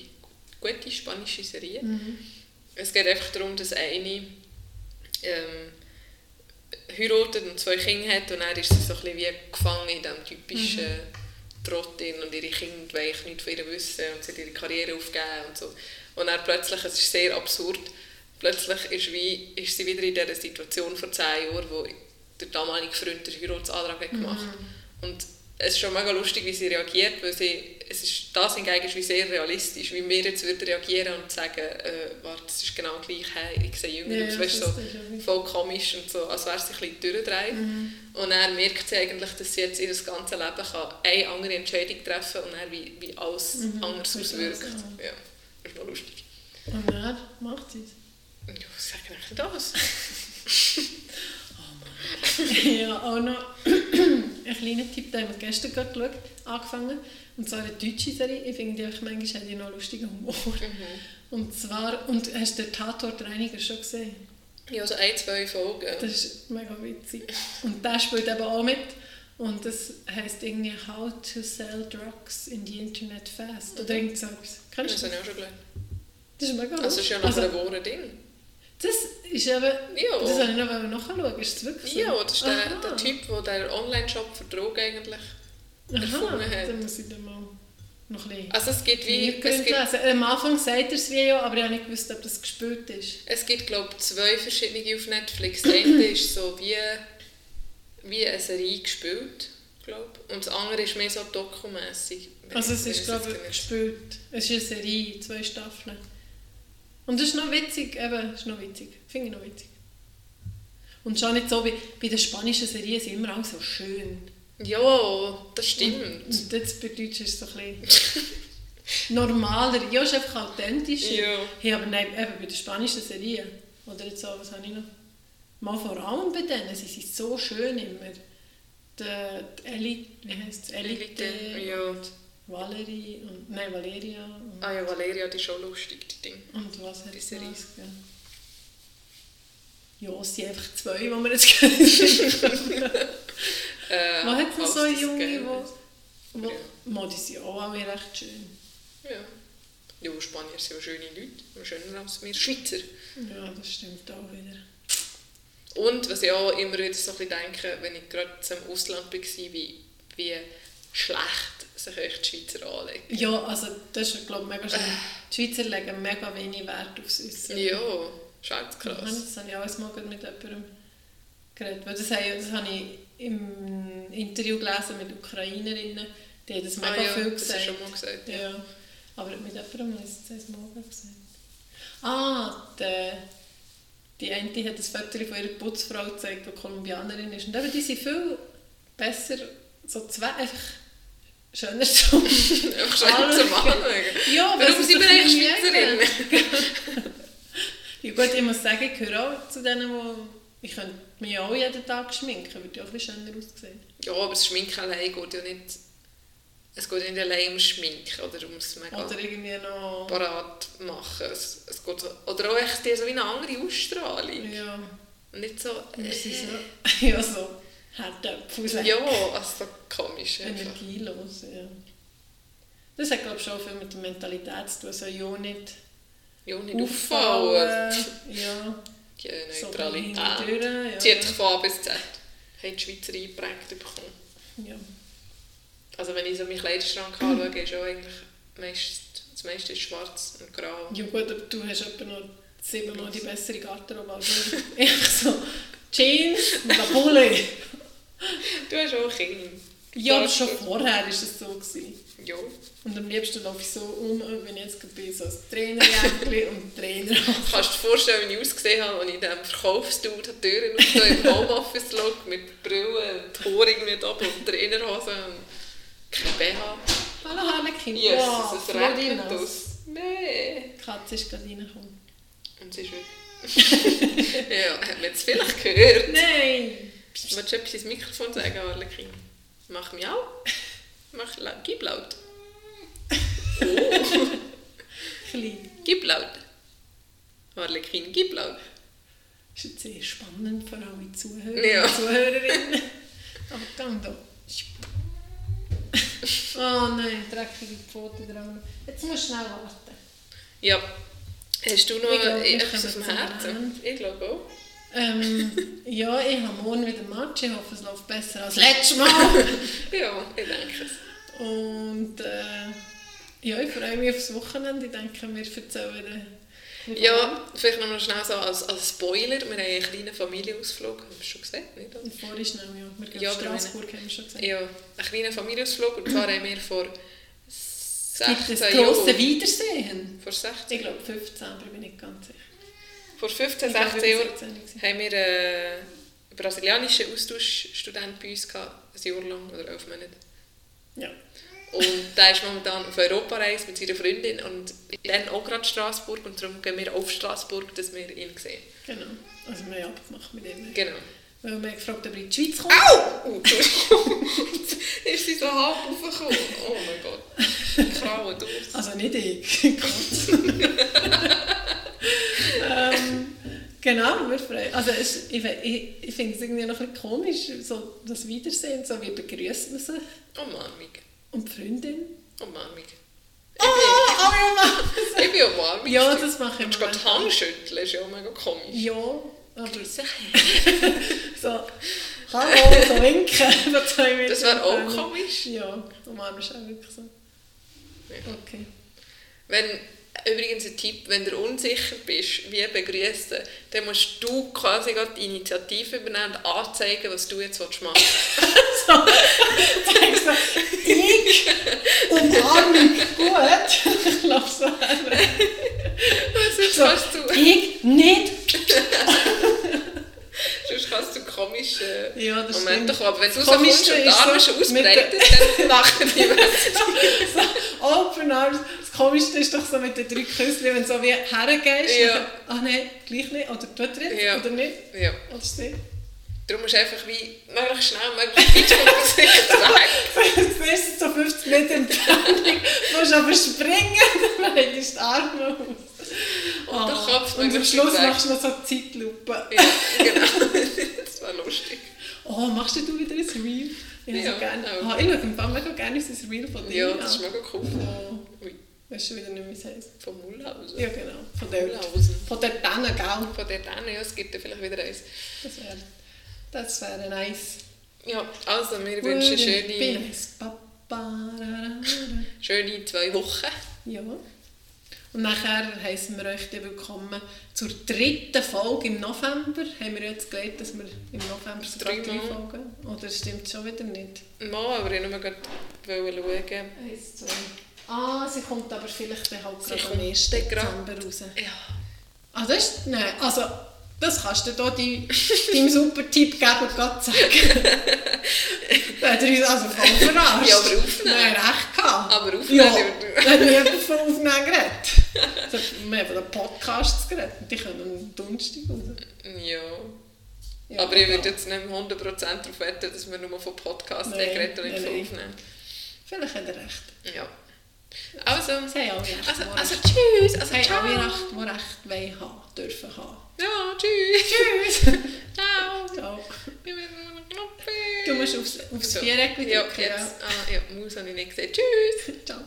Speaker 2: gute spanische Serien.
Speaker 3: Mhm.
Speaker 2: Es geht einfach darum, dass eine ähm, heiratet und zwei Kinder hat und dann ist sie so ein bisschen wie gefangen in diesem typischen Trott drin und ihre Kinder wollen nichts von ihr wissen und sie hat ihre Karriere aufgeben und so. Und dann plötzlich, es ist sehr absurd, plötzlich ist, wie, ist sie wieder in dieser Situation vor zehn Jahren, wo der damalige Freund den Heiratsantrag hat gemacht Und es ist schon mega lustig, wie sie reagiert, weil sie, es ist, das hingegen ist wie sehr realistisch, wie wir jetzt würden reagieren und sagen, äh, warte, es ist genau gleich, hey, ich sehe jünger
Speaker 3: Ja,
Speaker 2: aus, weißt,
Speaker 3: das
Speaker 2: so voll komisch und so, als wäre sie ein bisschen durchgedreht. Und dann merkt sie eigentlich, dass sie jetzt ihr ganzes Leben kann eine andere Entscheidung treffen und dann wie, wie alles
Speaker 3: Mhm,
Speaker 2: anders
Speaker 3: das
Speaker 2: auswirkt. Ja, das ist noch lustig.
Speaker 3: Und dann macht sie es.
Speaker 2: Was sage ich das?
Speaker 3: ja, auch noch ein kleiner Tipp, den haben wir gestern gerade geschaut, angefangen. Und zwar eine deutsche Serie. Ich finde die manchmal haben die noch lustigen Humor. Und zwar, und hast du den Tatort Reiniger schon gesehen?
Speaker 2: Ja, so ein, zwei Folgen.
Speaker 3: Das ist mega witzig. Und der spielt eben auch mit. Und das heisst irgendwie How to Sell Drugs in the Internet Fast. Oder irgend so etwas. Kennst
Speaker 2: Das
Speaker 3: du
Speaker 2: habe
Speaker 3: das?
Speaker 2: ich auch schon gelernt.
Speaker 3: Das ist mega
Speaker 2: Also, das ist ja noch
Speaker 3: Also,
Speaker 2: ein wahres Ding.
Speaker 3: Das ist eben...
Speaker 2: Ja.
Speaker 3: Das habe ich noch nachschauen. Ist das wirklich so?
Speaker 2: Ja, das ist der, der Typ, der den Online-Shop für Drogen eigentlich
Speaker 3: Aha,
Speaker 2: erfunden hat.
Speaker 3: dann muss ich den mal... noch ein bisschen
Speaker 2: Also es gibt wie... Es gibt,
Speaker 3: lesen. Am Anfang sagt er es wie ja, aber ich habe nicht gewusst, ob das gespielt ist.
Speaker 2: es gibt glaube ich, zwei verschiedene auf Netflix. Das eine ist so wie, wie eine Serie gespielt, glaube Und das andere ist mehr so dokumässig.
Speaker 3: Also es ist
Speaker 2: ich
Speaker 3: glaube ich gespielt. Es ist eine Serie, zwei Staffeln. Und das ist noch witzig, eben, ist noch witzig. Finde ich noch witzig. Und schon nicht so wie bei den spanischen Serien sind immer auch so schön.
Speaker 2: Ja, das stimmt.
Speaker 3: Und jetzt bei Deutsch ist es so ein bisschen *laughs* normaler. Ja, ist einfach authentischer.
Speaker 2: Ja.
Speaker 3: Hey, aber nein, eben bei den spanischen Serien. Oder jetzt so, was habe ich noch? Mal vor allem bei denen, sie sind so schön immer. Die, die Elite, wie heisst es? Elite,
Speaker 2: Elite, ja.
Speaker 3: Valerie und, nein, Valeria und,
Speaker 2: Ah ja, Valeria, die ist schon lustig, die Ding.
Speaker 3: und was hat
Speaker 2: Die
Speaker 3: es
Speaker 2: Serie.
Speaker 3: Ja, es sind einfach zwei, die wir jetzt *laughs* kennen.
Speaker 2: Äh,
Speaker 3: Was hat
Speaker 2: falls
Speaker 3: so junge, wo, wo
Speaker 2: Ja.
Speaker 3: Mo, die sind auch alle recht schön.
Speaker 2: Ja. Ja, Spanier sind ja schöne Leute, schöner als wir Schweizer.
Speaker 3: Ja, das stimmt auch wieder.
Speaker 2: Und was ich auch immer wieder so ein bisschen denke, wenn ich gerade zum Ausland war, wie, wie schlecht sich echt die Schweizer anlegen.
Speaker 3: Ja, also das ist glaube ich mega schön. Die Schweizer legen mega wenig Wert aufs Äußere.
Speaker 2: Ja, schaut
Speaker 3: Das
Speaker 2: krass.
Speaker 3: Das habe ich alles mal mit jemandem geredet. Weil das, habe, das habe ich im Interview gelesen mit Ukrainerinnen. Die haben das mega
Speaker 2: ah, ja,
Speaker 3: viel
Speaker 2: das
Speaker 3: gesagt.
Speaker 2: du schon mal gesagt. Ja.
Speaker 3: Ja, aber mit jemandem habe ich es mal gesagt. Ah, die, die eine hat ein Foto von ihrer Putzfrau gezeigt, die Kolumbianerin ist. Und eben, die sind viel besser, so zwei, einfach schöner zum *laughs*
Speaker 2: Einfach schon
Speaker 3: Alles.
Speaker 2: zum Anschauen.
Speaker 3: Ja, weil
Speaker 2: Warum sind wir eigentlich Schweizerinnen? *laughs*
Speaker 3: Ja gut, ich muss sagen, ich gehöre auch zu denen, die... Ich könnte mich auch jeden Tag schminken, würde ich auch ein bisschen schöner aussehen.
Speaker 2: Ja, aber das Schminken allein geht ja nicht... Es geht ja nicht allein ums Schminken oder ums mega
Speaker 3: Oder irgendwie noch...
Speaker 2: parat machen. Es, es geht so, oder auch echt so wie eine andere Ausstrahlung.
Speaker 3: Ja,
Speaker 2: Und nicht so... Äh. *laughs*
Speaker 3: Ja, so... Herdöpfel.
Speaker 2: ja, also so komisch.
Speaker 3: Energielos, ja. Das hat, glaube ich, schon viel mit der Mentalität zu tun. Also ja nicht
Speaker 2: Ja, nicht
Speaker 3: auffallen. Ja,
Speaker 2: Die
Speaker 3: so
Speaker 2: Neutralität.
Speaker 3: hindurch, ja.
Speaker 2: Sie hat sich von A bis Z haben die Schweizer eingeprägt bekommen.
Speaker 3: ja.
Speaker 2: Also wenn ich so meinen Kleiderschrank anschaue, ist auch eigentlich meist, das meiste ist schwarz und grau.
Speaker 3: Ja gut, aber du hast etwa noch siebenmal die bessere Garderobe als ich. *laughs* So Jeans und ein Pulli.
Speaker 2: Du hast auch Kinder.
Speaker 3: Ja, aber schon vorher war es so. Gewesen.
Speaker 2: Ja.
Speaker 3: Und am liebsten laufe ich so um, wenn ich jetzt bin, so ein Trainerjäckchen *laughs* und Trainer.
Speaker 2: Kannst du dir vorstellen, wie ich ausgesehen habe, als ich in diesem Verkaufsdude die Türen auf so im Homeoffice schaue, mit Brille, und Haare mit oben und Trainerhose und kein BH.
Speaker 3: Hallo Harlekin.
Speaker 2: Jesus,
Speaker 3: wow,
Speaker 2: es regnet aus. Nee.
Speaker 3: Die Katze ist gerade reingekommen.
Speaker 2: Und sie ist weg. *laughs* ja, hat man jetzt vielleicht gehört.
Speaker 3: Nein!
Speaker 2: Willst du etwas ins Mikrofon sagen, Arlekin? Mach mich auch. *laughs* Mach. Gib laut. Oh, *laughs*
Speaker 3: Klein.
Speaker 2: gib laut. Arlekin, gib laut.
Speaker 3: Das ist jetzt sehr spannend für alle Zuhörer
Speaker 2: Ja.
Speaker 3: und Zuhörerinnen. *laughs* Aber dann da. Oh nein, dreckige Pfote dran. Jetzt musst du schnell warten.
Speaker 2: Ja. Hast du noch etwas auf dem Herzen? Ich glaube auch.
Speaker 3: Ähm, ja, ich habe morgen wieder Match. Ich hoffe, es läuft besser als letztes Mal. *laughs*
Speaker 2: Ja, ich denke es.
Speaker 3: Und äh, ja, ich freue mich aufs Wochenende. Ich denke, wir erzählen.
Speaker 2: Ja, vielleicht noch mal schnell so als, als Spoiler. Wir haben einen kleinen Familienausflug. Haben wir schon gesagt, nicht?
Speaker 3: vorher schnell, ja. Wir gehen
Speaker 2: Ja,
Speaker 3: Straßburg, haben wir schon gesagt.
Speaker 2: Ja, einen kleinen Familienausflug. Und zwar haben wir vor
Speaker 3: Es
Speaker 2: 16
Speaker 3: gibt ein grosses
Speaker 2: Jahren...
Speaker 3: Wiedersehen.
Speaker 2: Vor 16
Speaker 3: Ich glaube 15, aber ich bin nicht ganz sicher.
Speaker 2: Vor 15,
Speaker 3: Ich glaube,
Speaker 2: 16
Speaker 3: ich war
Speaker 2: Jahren
Speaker 3: 16 gewesen.
Speaker 2: haben wir einen brasilianischen Austauschstudent bei uns gehabt, ein Jahr lang oder elf Monate.
Speaker 3: Ja.
Speaker 2: Und der ist momentan auf Europareise mit seiner Freundin und dann auch gerade Straßburg und darum gehen wir auf Straßburg, dass wir ihn sehen.
Speaker 3: Genau. Also wir haben abgemacht mit ihm.
Speaker 2: Genau.
Speaker 3: Weil wir haben gefragt, ob er in die Schweiz kommt.
Speaker 2: Au! Oh, *laughs* *laughs* ist sie so halb aufgekommen. Oh mein Gott. Krauen durch.
Speaker 3: Also nicht ich. *laughs* Gott. Ähm, genau, wir freuen Also es, ich, ich, ich finde es irgendwie noch ein bisschen komisch, so das Wiedersehen, so wie begrüßt man sich.
Speaker 2: Umarmung.
Speaker 3: Und die Freundin.
Speaker 2: Umarmung.
Speaker 3: Oh, oh ja, Mann.
Speaker 2: Ich bin Umarmung.
Speaker 3: Ja, das mache ich immer.
Speaker 2: gerade die Hand schütteln ist ja auch mega komisch.
Speaker 3: Ja, aber *laughs* so, hallo, so winken. Metern
Speaker 2: Das wäre auch komisch.
Speaker 3: Ja, umarmen ist auch wirklich so.
Speaker 2: Ja.
Speaker 3: Okay.
Speaker 2: Wenn, übrigens ein Tipp, wenn du unsicher bist, wie begrüßen, dann musst du quasi die Initiative übernehmen und anzeigen, was du jetzt machen willst. *laughs*
Speaker 3: So, sagst du, ich umarme gut. Ich glaube so.
Speaker 2: Sonst
Speaker 3: So,
Speaker 2: kannst du,
Speaker 3: ich nicht.
Speaker 2: sonst kannst du komische
Speaker 3: Ja, das
Speaker 2: Momente kommen. Aber wenn du
Speaker 3: Das
Speaker 2: so kommst
Speaker 3: Komische
Speaker 2: und die Arme schon ausbreitest, dann lachen die *laughs*
Speaker 3: so, Open Arms. Das Komischste ist doch so mit den drei Küsschen, wenn du so wie hergehst.
Speaker 2: Ja.
Speaker 3: Ah nein, gleich nicht. Oder er jetzt?
Speaker 2: Ja.
Speaker 3: Oder nicht?
Speaker 2: Ja.
Speaker 3: Oder sie?
Speaker 2: Darum musst du einfach wie möglichst schnell, möglichst weit vom Gesicht *laughs* weg.
Speaker 3: Zuerst ist so 50 Meter Entfernung, du musst aber springen, *laughs* dann reißt die Arme aus.
Speaker 2: Und der Kopf
Speaker 3: und am Schluss
Speaker 2: weg.
Speaker 3: machst du noch so Zeitlupe.
Speaker 2: Ja, genau. *laughs* Das war lustig.
Speaker 3: Oh, machst du wieder ein Reel? Ich,
Speaker 2: Ja,
Speaker 3: so gerne.
Speaker 2: auch.
Speaker 3: Ah, ich schaue mega gerne unser Reel von dir
Speaker 2: Ja, das ist mega cool.
Speaker 3: Oh, weißt du wieder nicht, wie es heisst?
Speaker 2: von Mulhausen.
Speaker 3: Ja, genau. Von dort.
Speaker 2: Mulhausen.
Speaker 3: Von dort dann, gell?
Speaker 2: Von dort hin, ja, es gibt ja vielleicht wieder eins.
Speaker 3: Das wäre das wär nice.
Speaker 2: Ja, also wir wünschen schöne, schöne zwei Wochen.
Speaker 3: Ja. Und nachher heißen wir euch willkommen zur dritten Folge im November. Haben wir jetzt gelernt, dass wir im November sogar drei
Speaker 2: Dreimal.
Speaker 3: Folgen Oder stimmt schon wieder nicht?
Speaker 2: Mal, aber ich wollte nur schauen.
Speaker 3: Eins, zwei. Ah, sie kommt aber vielleicht dann halt gerade am
Speaker 2: kommt
Speaker 3: 1.
Speaker 2: dann gerade.
Speaker 3: Dezember raus.
Speaker 2: Ja.
Speaker 3: Ah, das ist... Nein, also... Das kannst du dir hier *laughs* deinem super Tipp geben und Gott sagen. da hat er uns also voll verarscht.
Speaker 2: Ja, aber aufnehmen.
Speaker 3: Nein, recht gehabt.
Speaker 2: Aber aufnehmen,
Speaker 3: Ja, da hat von Aufnehmen geredet. *laughs* So, Wir haben von den Podcasts geredet. Die kommen am Donnerstag raus.
Speaker 2: Ja.
Speaker 3: Ja,
Speaker 2: aber ich würde jetzt nicht 100% darauf wetten, dass wir nur von Podcasts
Speaker 3: Nein,
Speaker 2: geredet und nicht von aufnehmen.
Speaker 3: Vielleicht hat er recht.
Speaker 2: Ja. Also,
Speaker 3: Sie haben alle recht.
Speaker 2: also, also tschüss, also
Speaker 3: Sie haben alle recht, die recht wollen haben, dürfen haben.
Speaker 2: Ja, tschüss.
Speaker 3: Tschüss. *laughs*
Speaker 2: Ciao.
Speaker 3: Ciao. Du musst aufs, aufs. Viereck drücken.
Speaker 2: Ja, jetzt. Ah, ja, Maus habe ich nicht gesehen. Tschüss. *laughs*
Speaker 3: Ciao.